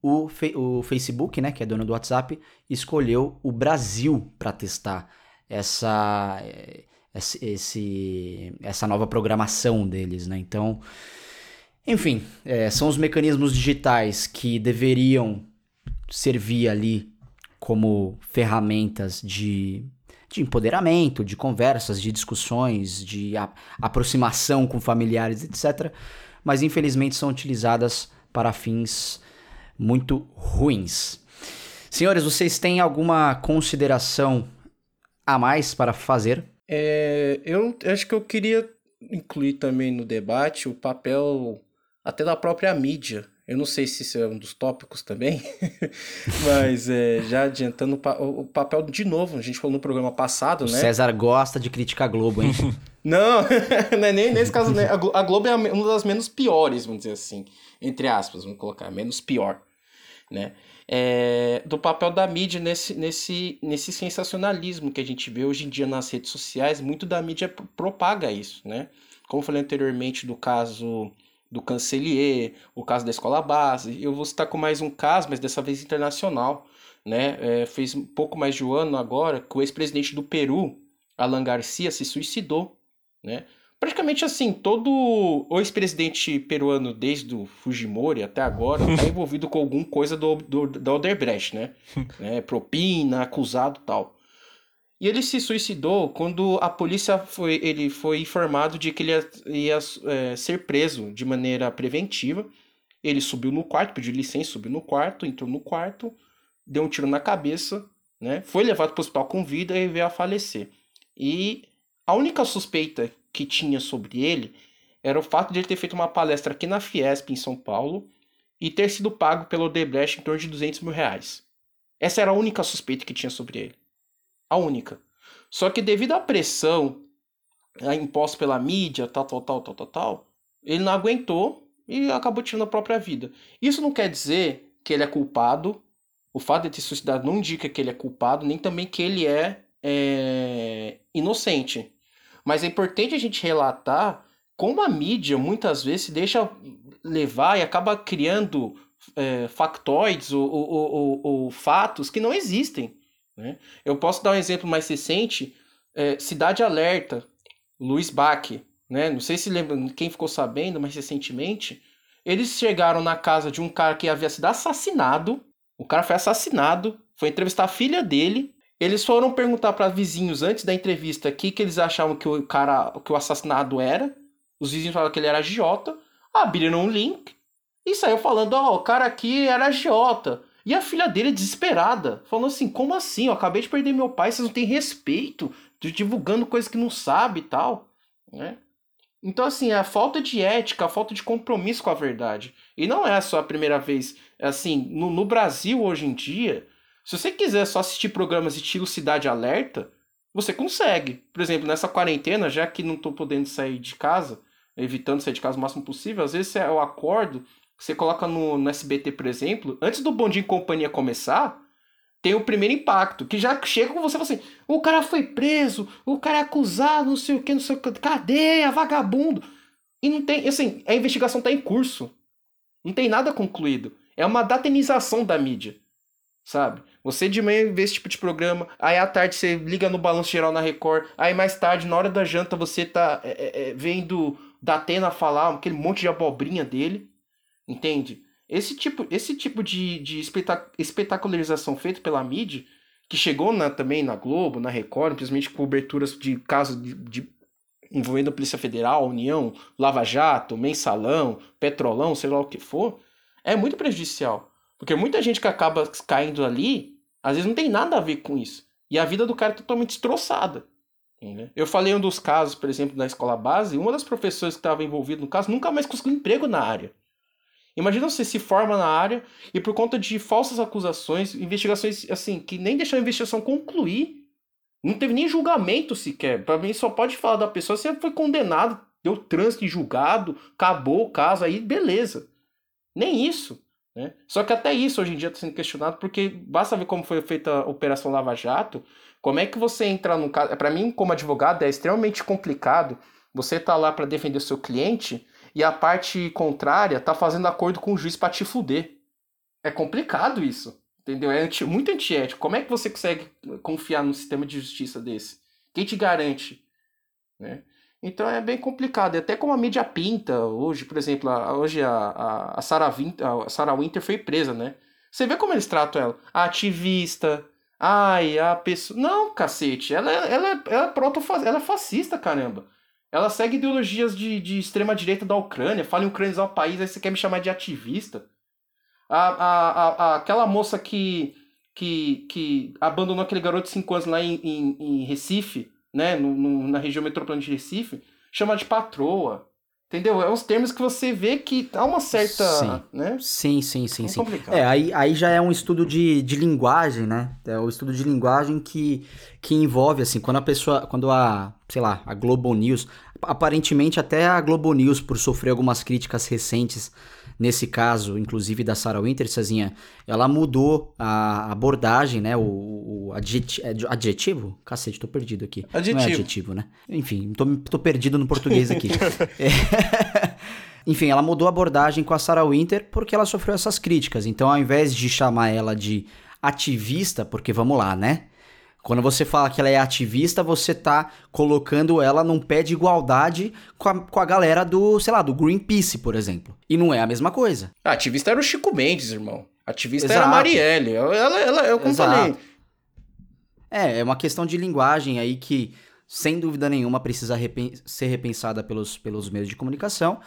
o, o Facebook, né, que é dono do WhatsApp, escolheu o Brasil para testar essa, esse, essa nova programação deles, né? Então, enfim, é, são os mecanismos digitais que deveriam servir ali como ferramentas de de empoderamento, de conversas, de discussões, de aproximação com familiares, etc. Mas infelizmente são utilizadas para fins muito ruins. Senhores, vocês têm alguma consideração a mais para fazer? É, eu acho que eu queria incluir também no debate o papel até da própria mídia eu não sei se isso é um dos tópicos também, mas é, já adiantando o, papel de novo, a gente falou no programa passado, o né? César gosta de criticar a Globo, hein? não, não é nem nesse caso, né? A Globo é uma das menos piores, vamos dizer assim, entre aspas, vamos colocar, menos pior, né? É, do papel da mídia nesse, nesse, nesse sensacionalismo que a gente vê hoje em dia nas redes sociais, muito da mídia propaga isso, né? Como eu falei anteriormente do caso do Cancelier, o caso da escola base. Eu vou citar com mais um caso, mas dessa vez internacional. Né? É, fez um pouco mais de um ano agora que o ex-presidente do Peru, Alan Garcia, se suicidou. Né? Praticamente assim, todo o ex-presidente peruano, desde o Fujimori até agora, está envolvido com alguma coisa do, do, da Odebrecht, né? né? Propina, acusado tal. E ele se suicidou quando a polícia foi, ele foi informado de que ele ia, ia é, ser preso de maneira preventiva. Ele subiu no quarto, pediu licença, subiu no quarto, entrou no quarto, deu um tiro na cabeça, né? Foi levado para o hospital com vida e veio a falecer. E a única suspeita que tinha sobre ele era o fato de ele ter feito uma palestra aqui na Fiesp, em São Paulo, e ter sido pago pelo Odebrecht em torno de 200 mil reais. Essa era a única suspeita que tinha sobre ele. A única. Só que devido à pressão imposta pela mídia, tal, tal, tal, tal, tal, tal, ele não aguentou e acabou tirando a própria vida. Isso não quer dizer que ele é culpado. O fato de ter suicidado não indica que ele é culpado, nem também que ele é, é inocente. Mas é importante a gente relatar como a mídia muitas vezes se deixa levar e acaba criando é, factoides ou, ou, ou, ou, fatos que não existem. Né? Eu posso dar um exemplo mais recente, é, Cidade Alerta, Luiz Bach, né? Não sei se lembra quem ficou sabendo, mas recentemente eles chegaram na casa de um cara que havia sido assassinado. O cara foi assassinado, foi entrevistar a filha dele. Eles foram perguntar para vizinhos antes da entrevista o que, que eles achavam que o cara, que o assassinado era. Os vizinhos falaram que ele era agiota. Abriram um link e saiu falando: Ó, oh, o cara aqui era agiota. E a filha dele, desesperada, falou assim: Como assim? Eu acabei de perder meu pai, vocês não têm respeito, divulgando coisas que não sabe e tal. Né? Então, assim, a falta de ética, a falta de compromisso com a verdade. E não é só a primeira vez. Assim, no, no Brasil, hoje em dia, se você quiser só assistir programas estilo Cidade Alerta, você consegue. Por exemplo, nessa quarentena, já que não estou podendo sair de casa, evitando sair de casa o máximo possível, às vezes eu acordo você coloca no, no SBT, por exemplo, antes do Bom Dia Companhia começar, tem o primeiro impacto, que já chega com você e assim: o cara foi preso, o cara é acusado, não sei o que, não sei o que, cadeia, vagabundo. E não tem, assim, a investigação está em curso. Não tem nada concluído. É uma datenização da mídia, sabe? Você de manhã vê esse tipo de programa, aí à tarde você liga no Balanço Geral na Record, aí mais tarde, na hora da janta, você tá é, é, é vendo Datena falar aquele monte de abobrinha dele. Entende? Esse tipo, esse tipo de, de espetacularização feito pela mídia, que chegou na, também na Globo, na Record, principalmente coberturas de casos de, de envolvendo a Polícia Federal, União, Lava Jato, Mensalão, Petrolão, sei lá o que for, é muito prejudicial. Porque muita gente que acaba caindo ali, às vezes não tem nada a ver com isso. E a vida do cara é totalmente destroçada. Eu falei um dos casos, por exemplo, na escola base, uma das professoras que estava envolvida no caso nunca mais conseguiu emprego na área. Imagina você se forma na área e por conta de falsas acusações, investigações assim, que nem deixaram a investigação concluir, não teve nem julgamento sequer. Para mim só pode falar da pessoa se foi condenado, deu trânsito e julgado, acabou o caso aí, beleza. Nem isso. Né? Só que até isso hoje em dia está sendo questionado, porque basta ver como foi feita a Operação Lava Jato, como é que você entra no caso. Para mim, como advogado, é extremamente complicado você tá lá para defender o seu cliente e a parte contrária tá fazendo acordo com o juiz para te fuder. É complicado isso. Entendeu? É anti, muito antiético. Como é que você consegue confiar num sistema de justiça desse? Quem te garante? Né? Então é bem complicado. E até como a mídia pinta hoje, por exemplo, a, hoje a, a, a, Sarah Winter, a Sarah Winter foi presa, né? Você vê como eles tratam ela? A ativista. Ai, a pessoa. Não, cacete. Ela, ela, ela, ela é ela é fascista, caramba. Ela segue ideologias de, de extrema-direita da Ucrânia, fala em ucranizar o país, aí você quer me chamar de ativista. A, a, a, aquela moça que, que, que abandonou aquele garoto de 5 anos lá em, em, em Recife, né, no, no, na região metropolitana de Recife, chama de patroa. Entendeu? É uns termos que você vê que há uma certa. Sim, né? sim, sim, sim. É, sim. é aí, aí já é um estudo de, de linguagem, né? É o estudo de linguagem que, que envolve, assim, quando a pessoa. Quando a, sei lá, a Globo News. Aparentemente, até a Globo News, por sofrer algumas críticas recentes Nesse caso, inclusive da Sarah Winter, Cezinha, ela mudou a abordagem, né? O, o adjetivo, é adjetivo? Cacete, tô perdido aqui. Adjetivo. Não é adjetivo, né? Enfim, tô, tô perdido no português aqui. é. Enfim, ela mudou a abordagem com a Sarah Winter porque ela sofreu essas críticas. Então, ao invés de chamar ela de ativista, porque vamos lá, né? Quando você fala que ela é ativista, você tá colocando ela num pé de igualdade com a, com a galera do, sei lá, do Greenpeace, por exemplo. E não é a mesma coisa. A ativista era o Chico Mendes, irmão. A ativista Exato. era a Marielle. Ela, ela, eu como falei. É, é uma questão de linguagem aí que, sem dúvida nenhuma, precisa repen ser repensada pelos, pelos meios de comunicação.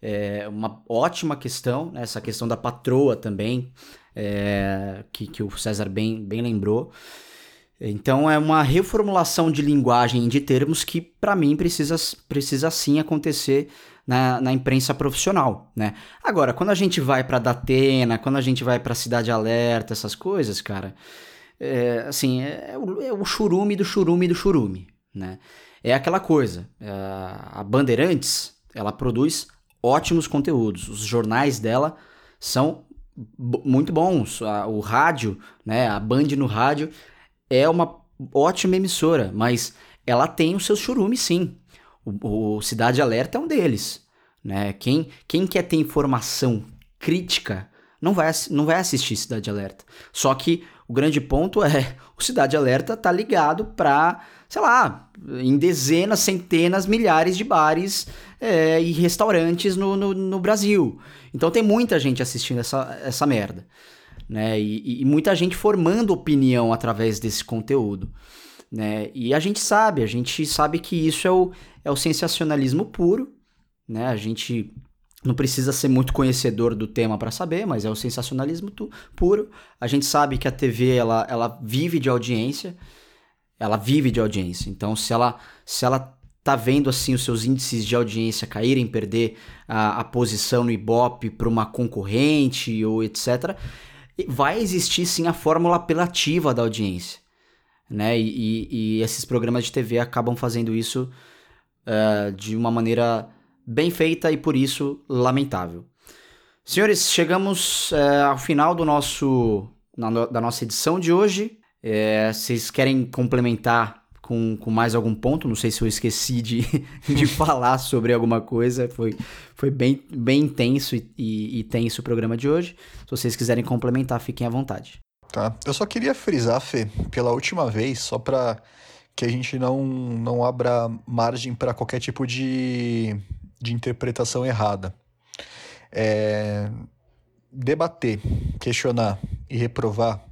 É uma ótima questão, né? essa questão da patroa também, é, que, que o César bem, bem lembrou. Então é uma reformulação de linguagem de termos que, para mim, precisa, precisa sim acontecer na, na imprensa profissional, né? Agora, quando a gente vai para Datena, quando a gente vai para Cidade Alerta, essas coisas, cara, é, assim, é, é, o, é o churume do churume do churume, né? É aquela coisa, é, a Bandeirantes, ela produz ótimos conteúdos, os jornais dela são muito bons, o rádio, né, a Band no rádio é uma ótima emissora, mas ela tem os seus churumes sim. O, o, Cidade Alerta é um deles. Né? Quem, quem quer ter informação crítica não vai, não vai assistir Cidade Alerta. Só que o grande ponto é o Cidade Alerta tá ligado para, sei lá, em dezenas, centenas, milhares de bares é, e restaurantes no, no, no Brasil. Então tem muita gente assistindo essa, essa merda né? E, e, muita gente formando opinião através desse conteúdo, né? E a gente sabe, a gente sabe que isso é o, é o sensacionalismo puro, né? A gente não precisa ser muito conhecedor do tema para saber, mas é o sensacionalismo puro. A gente sabe que a TV ela, ela vive de audiência, ela vive de audiência. Então, se ela se ela tá vendo assim os seus índices de audiência caírem, perder a, a posição no Ibope para uma concorrente ou etc, vai existir sim a fórmula apelativa da audiência. Né? E, e, e esses programas de TV acabam fazendo isso uh, de uma maneira bem feita e por isso lamentável. Senhores, chegamos uh, ao final do nosso, na, da nossa edição de hoje. Uh, vocês querem complementar com, com mais algum ponto. Não sei se eu esqueci de, de falar sobre alguma coisa. Foi, foi bem, bem intenso e, e, e tenso o programa de hoje. Se vocês quiserem complementar, fiquem à vontade. Tá. Eu só queria frisar, Fê, pela última vez, só para que a gente não, não abra margem para qualquer tipo de, de interpretação errada. É, debater, questionar e reprovar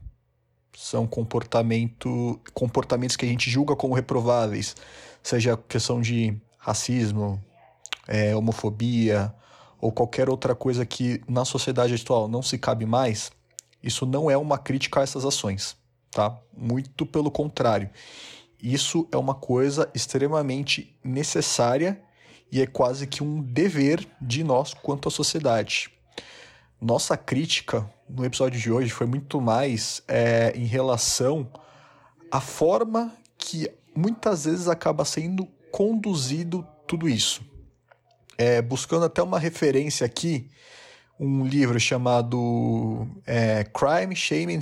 são comportamento, comportamentos que a gente julga como reprováveis, seja questão de racismo, é, homofobia ou qualquer outra coisa que na sociedade atual não se cabe mais, isso não é uma crítica a essas ações, tá? Muito pelo contrário. Isso é uma coisa extremamente necessária e é quase que um dever de nós quanto à sociedade. Nossa crítica no episódio de hoje foi muito mais é, em relação à forma que muitas vezes acaba sendo conduzido tudo isso. É, buscando até uma referência aqui, um livro chamado é, Crime, Shame and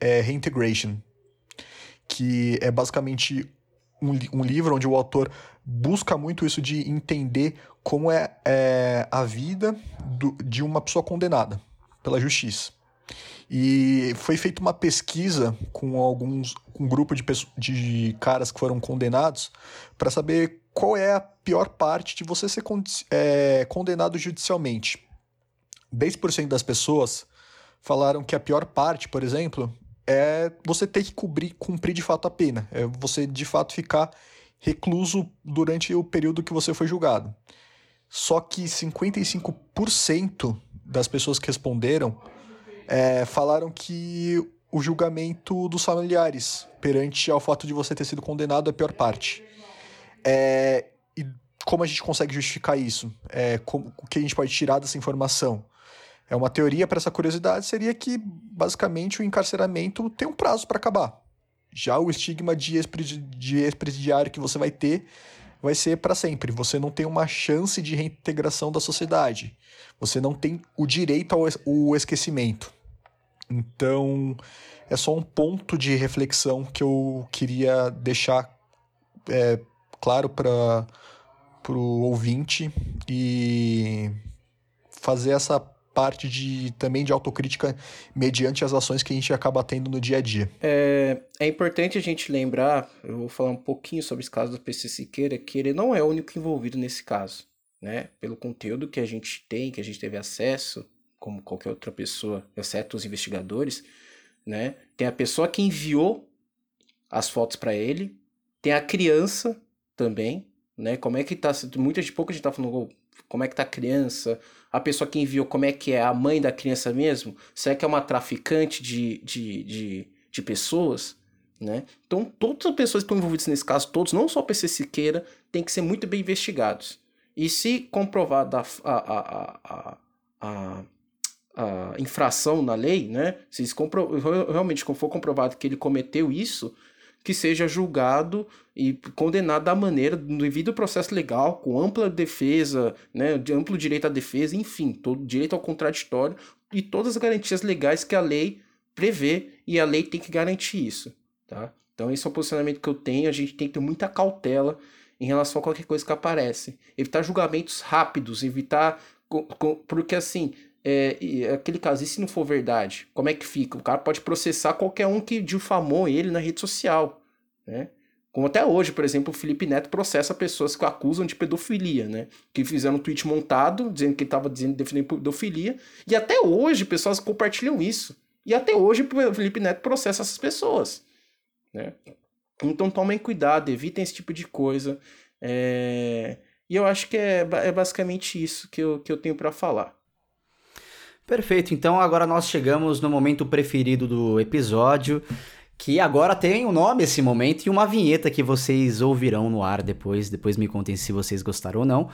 é, Reintegration, que é basicamente um, um, livro onde o autor busca muito isso de entender como é, é a vida do, de uma pessoa condenada pela justiça. E foi feita uma pesquisa com alguns com um grupo de, de caras que foram condenados para saber qual é a pior parte de você ser é, condenado judicialmente. 10% das pessoas falaram que a pior parte, por exemplo, é você ter que cobrir, cumprir de fato a pena. É você de fato ficar recluso durante o período que você foi julgado. Só que 55% das pessoas que responderam é, falaram que o julgamento dos familiares perante ao fato de você ter sido condenado é a pior parte. É, e como a gente consegue justificar isso? É, como, o que a gente pode tirar dessa informação? É uma teoria para essa curiosidade seria que basicamente o encarceramento tem um prazo para acabar. Já o estigma de ex-presidiário que você vai ter vai ser para sempre. Você não tem uma chance de reintegração da sociedade. Você não tem o direito ao esquecimento. Então, é só um ponto de reflexão que eu queria deixar é, claro para o ouvinte e fazer essa parte de também de autocrítica mediante as ações que a gente acaba tendo no dia a dia. É, é importante a gente lembrar, eu vou falar um pouquinho sobre esse caso do PC Siqueira, que ele não é o único envolvido nesse caso, né? Pelo conteúdo que a gente tem, que a gente teve acesso, como qualquer outra pessoa, exceto os investigadores, né? Tem a pessoa que enviou as fotos para ele, tem a criança também, né? Como é que tá? Muita de pouco a gente tá falando como é que tá a criança, a pessoa que enviou, como é que é a mãe da criança mesmo? Será que é uma traficante de, de, de, de pessoas? Né? Então, todas as pessoas que estão envolvidas nesse caso, todos, não só o PC Siqueira, tem que ser muito bem investigados. E se comprovada a, a, a, a, infração na lei, né? Se compro... realmente for comprovado que ele cometeu isso, que seja julgado e condenado da maneira, devido ao processo legal, com ampla defesa, né, de amplo direito à defesa, enfim, todo direito ao contraditório e todas as garantias legais que a lei prevê e a lei tem que garantir isso, tá? Então esse é o posicionamento que eu tenho, a gente tem que ter muita cautela em relação a qualquer coisa que aparece. Evitar julgamentos rápidos, evitar porque assim, é, aquele caso, e se não for verdade, como é que fica? O cara pode processar qualquer um que difamou ele na rede social, né? Como até hoje, por exemplo, o Felipe Neto processa pessoas que o acusam de pedofilia, né? Que fizeram um tweet montado, dizendo que ele estava defendendo pedofilia, e até hoje pessoas compartilham isso. E até hoje o Felipe Neto processa essas pessoas, né? Então tomem cuidado, evitem esse tipo de coisa. É... E eu acho que é, é basicamente isso que eu, que eu tenho para falar. Perfeito, então agora nós chegamos no momento preferido do episódio, que agora tem um nome esse momento e uma vinheta que vocês ouvirão no ar depois, depois me contem se vocês gostaram ou não,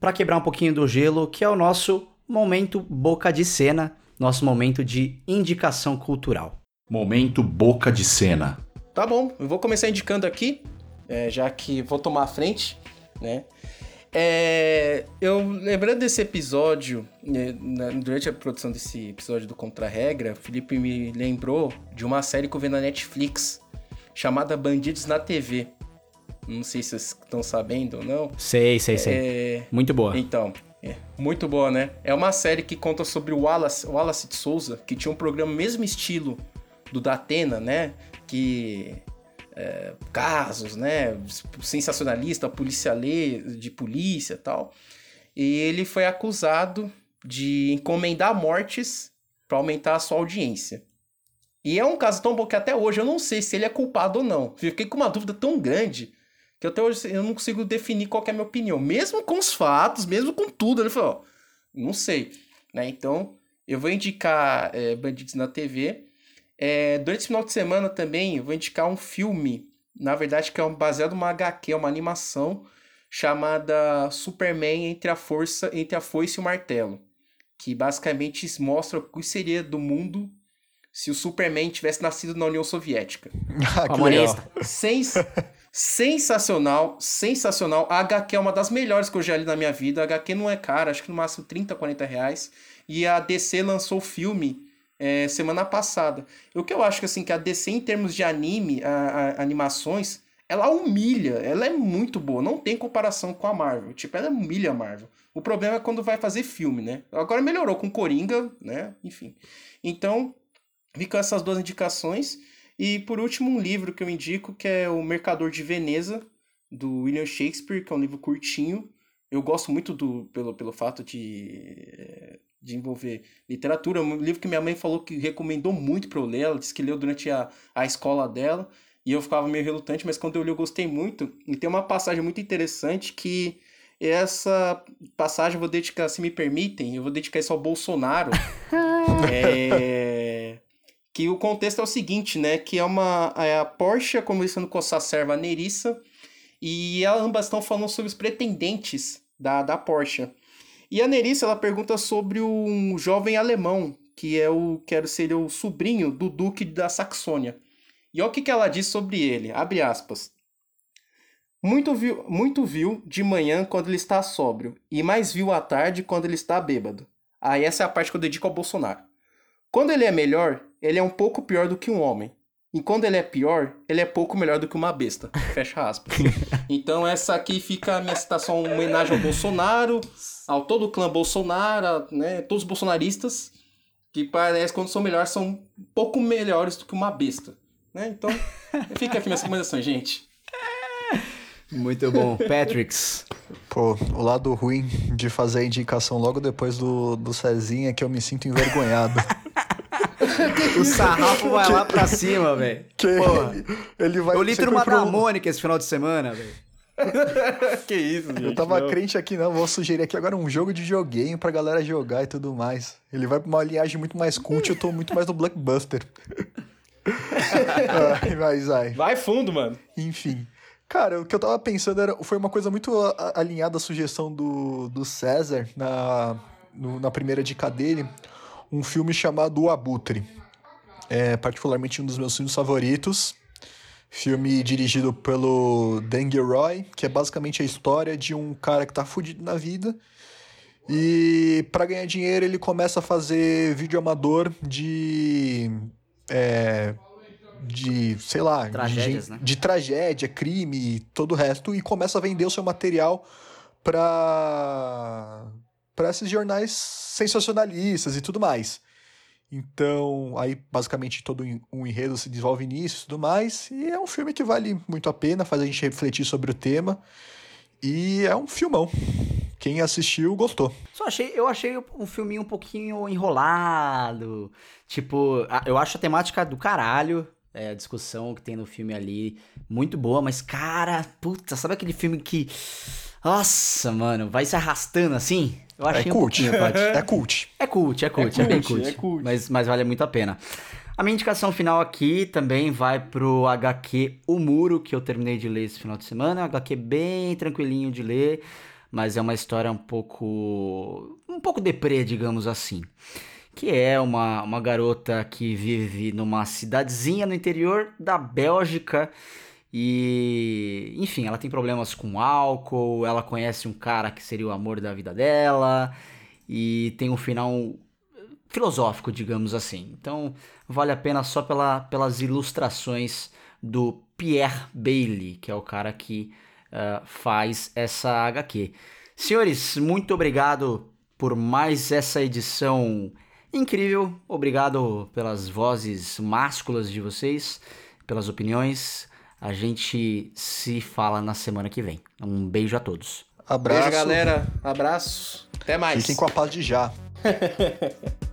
para quebrar um pouquinho do gelo, que é o nosso momento boca de cena, nosso momento de indicação cultural. Momento boca de cena. Tá bom, eu vou começar indicando aqui, é, já que vou tomar a frente, né? É, eu lembrando desse episódio, né, durante a produção desse episódio do Contra Regra, o Felipe me lembrou de uma série que eu vi na Netflix chamada Bandidos na TV. Não sei se vocês estão sabendo ou não. Sei, sei, sei. É... Muito boa. Então, é, muito boa, né? É uma série que conta sobre o Wallace, Wallace de Souza, que tinha um programa mesmo estilo do Datena, né? Que é, casos, né? Sensacionalista, policialê, de polícia tal. E ele foi acusado de encomendar mortes para aumentar a sua audiência. E é um caso tão bom que até hoje eu não sei se ele é culpado ou não. Fiquei com uma dúvida tão grande que até hoje eu não consigo definir qual é a minha opinião. Mesmo com os fatos, mesmo com tudo. Ele falou, ó, não sei. Né? Então, eu vou indicar é, Bandidos na TV. É, durante esse final de semana também, eu vou indicar um filme, na verdade, que é um, baseado numa HQ, uma animação, chamada Superman entre a força, entre a foice e o martelo. Que basicamente mostra o que seria do mundo se o Superman tivesse nascido na União Soviética. ah, que legal. Sens sensacional, sensacional. A HQ é uma das melhores que eu já li na minha vida. A HQ não é cara, acho que no máximo 30, 40 reais. E a DC lançou o filme é, semana passada. O que eu acho que assim, que a DC, em termos de anime, a, a, animações, ela humilha, ela é muito boa, não tem comparação com a Marvel. Tipo, ela humilha a Marvel. O problema é quando vai fazer filme, né? Agora melhorou com Coringa, né? Enfim. Então, Fica essas duas indicações. E por último, um livro que eu indico, que é O Mercador de Veneza, do William Shakespeare, que é um livro curtinho. Eu gosto muito do pelo, pelo fato de, de envolver literatura. Um livro que minha mãe falou que recomendou muito para eu ler. Ela disse que leu durante a, a escola dela. E eu ficava meio relutante, mas quando eu li eu gostei muito. E tem uma passagem muito interessante que essa passagem eu vou dedicar, se me permitem, eu vou dedicar isso ao Bolsonaro. é que o contexto é o seguinte, né? Que é uma é a Porsche conversando com a serva Nerissa e ambas estão falando sobre os pretendentes da, da Porsche. E a Nerissa ela pergunta sobre um jovem alemão que é o que ser o sobrinho do duque da Saxônia. E olha o que, que ela diz sobre ele, abre aspas. Muito viu, muito viu de manhã quando ele está sóbrio, e mais viu à tarde quando ele está bêbado. Aí essa é a parte que eu dedico ao Bolsonaro. Quando ele é melhor, ele é um pouco pior do que um homem. E quando ele é pior, ele é pouco melhor do que uma besta. Fecha aspas. então essa aqui fica a minha citação, uma homenagem ao Bolsonaro, ao todo o clã Bolsonaro, né, todos os bolsonaristas, que parece quando são melhores são um pouco melhores do que uma besta. Né? Então, fica aqui minhas recomendações, gente. Muito bom. Patricks. Pô, o lado ruim de fazer a indicação logo depois do, do Cezinha é que eu me sinto envergonhado. o sarrafo vai lá pra cima, velho. Ele, ele vai Eu li turma da Mônica esse final de semana, velho. que isso, gente. Eu tava não. crente aqui, não. Vou sugerir aqui agora um jogo de joguinho pra galera jogar e tudo mais. Ele vai pra uma linhagem muito mais cult, eu tô muito mais no Blockbuster. ah, mas vai. Vai fundo, mano. Enfim. Cara, o que eu tava pensando era, foi uma coisa muito alinhada à sugestão do, do César na, no, na primeira dica dele um filme chamado O Abutre. É particularmente um dos meus filmes favoritos. Filme dirigido pelo Dan Gilroy, que é basicamente a história de um cara que tá fudido na vida. E para ganhar dinheiro ele começa a fazer vídeo amador de. É, de, sei lá, Tragédias, de, né? de tragédia, crime, todo o resto, e começa a vender o seu material para para esses jornais sensacionalistas e tudo mais. Então, aí basicamente todo um enredo se desenvolve nisso e tudo mais. E é um filme que vale muito a pena, faz a gente refletir sobre o tema. E é um filmão. Quem assistiu gostou. Só achei, eu achei um filminho um pouquinho enrolado. Tipo, eu acho a temática do caralho. É, a discussão que tem no filme ali muito boa, mas cara, puta, sabe aquele filme que. Nossa, mano, vai se arrastando assim? Eu achei é um cult. é cult. É cult, é cult, é, é bem cult. É cult. Mas, mas vale muito a pena. A minha indicação final aqui também vai pro HQ O Muro, que eu terminei de ler esse final de semana. É um HQ bem tranquilinho de ler, mas é uma história um pouco. um pouco deprê, digamos assim. Que é uma, uma garota que vive numa cidadezinha no interior da Bélgica. E, enfim, ela tem problemas com álcool, ela conhece um cara que seria o amor da vida dela, e tem um final filosófico, digamos assim. Então, vale a pena só pela, pelas ilustrações do Pierre Bailey, que é o cara que uh, faz essa HQ. Senhores, muito obrigado por mais essa edição incrível. Obrigado pelas vozes másculas de vocês, pelas opiniões. A gente se fala na semana que vem. Um beijo a todos. Abraço. Beijo, galera. Abraço. Até mais. Fiquem com a paz de já.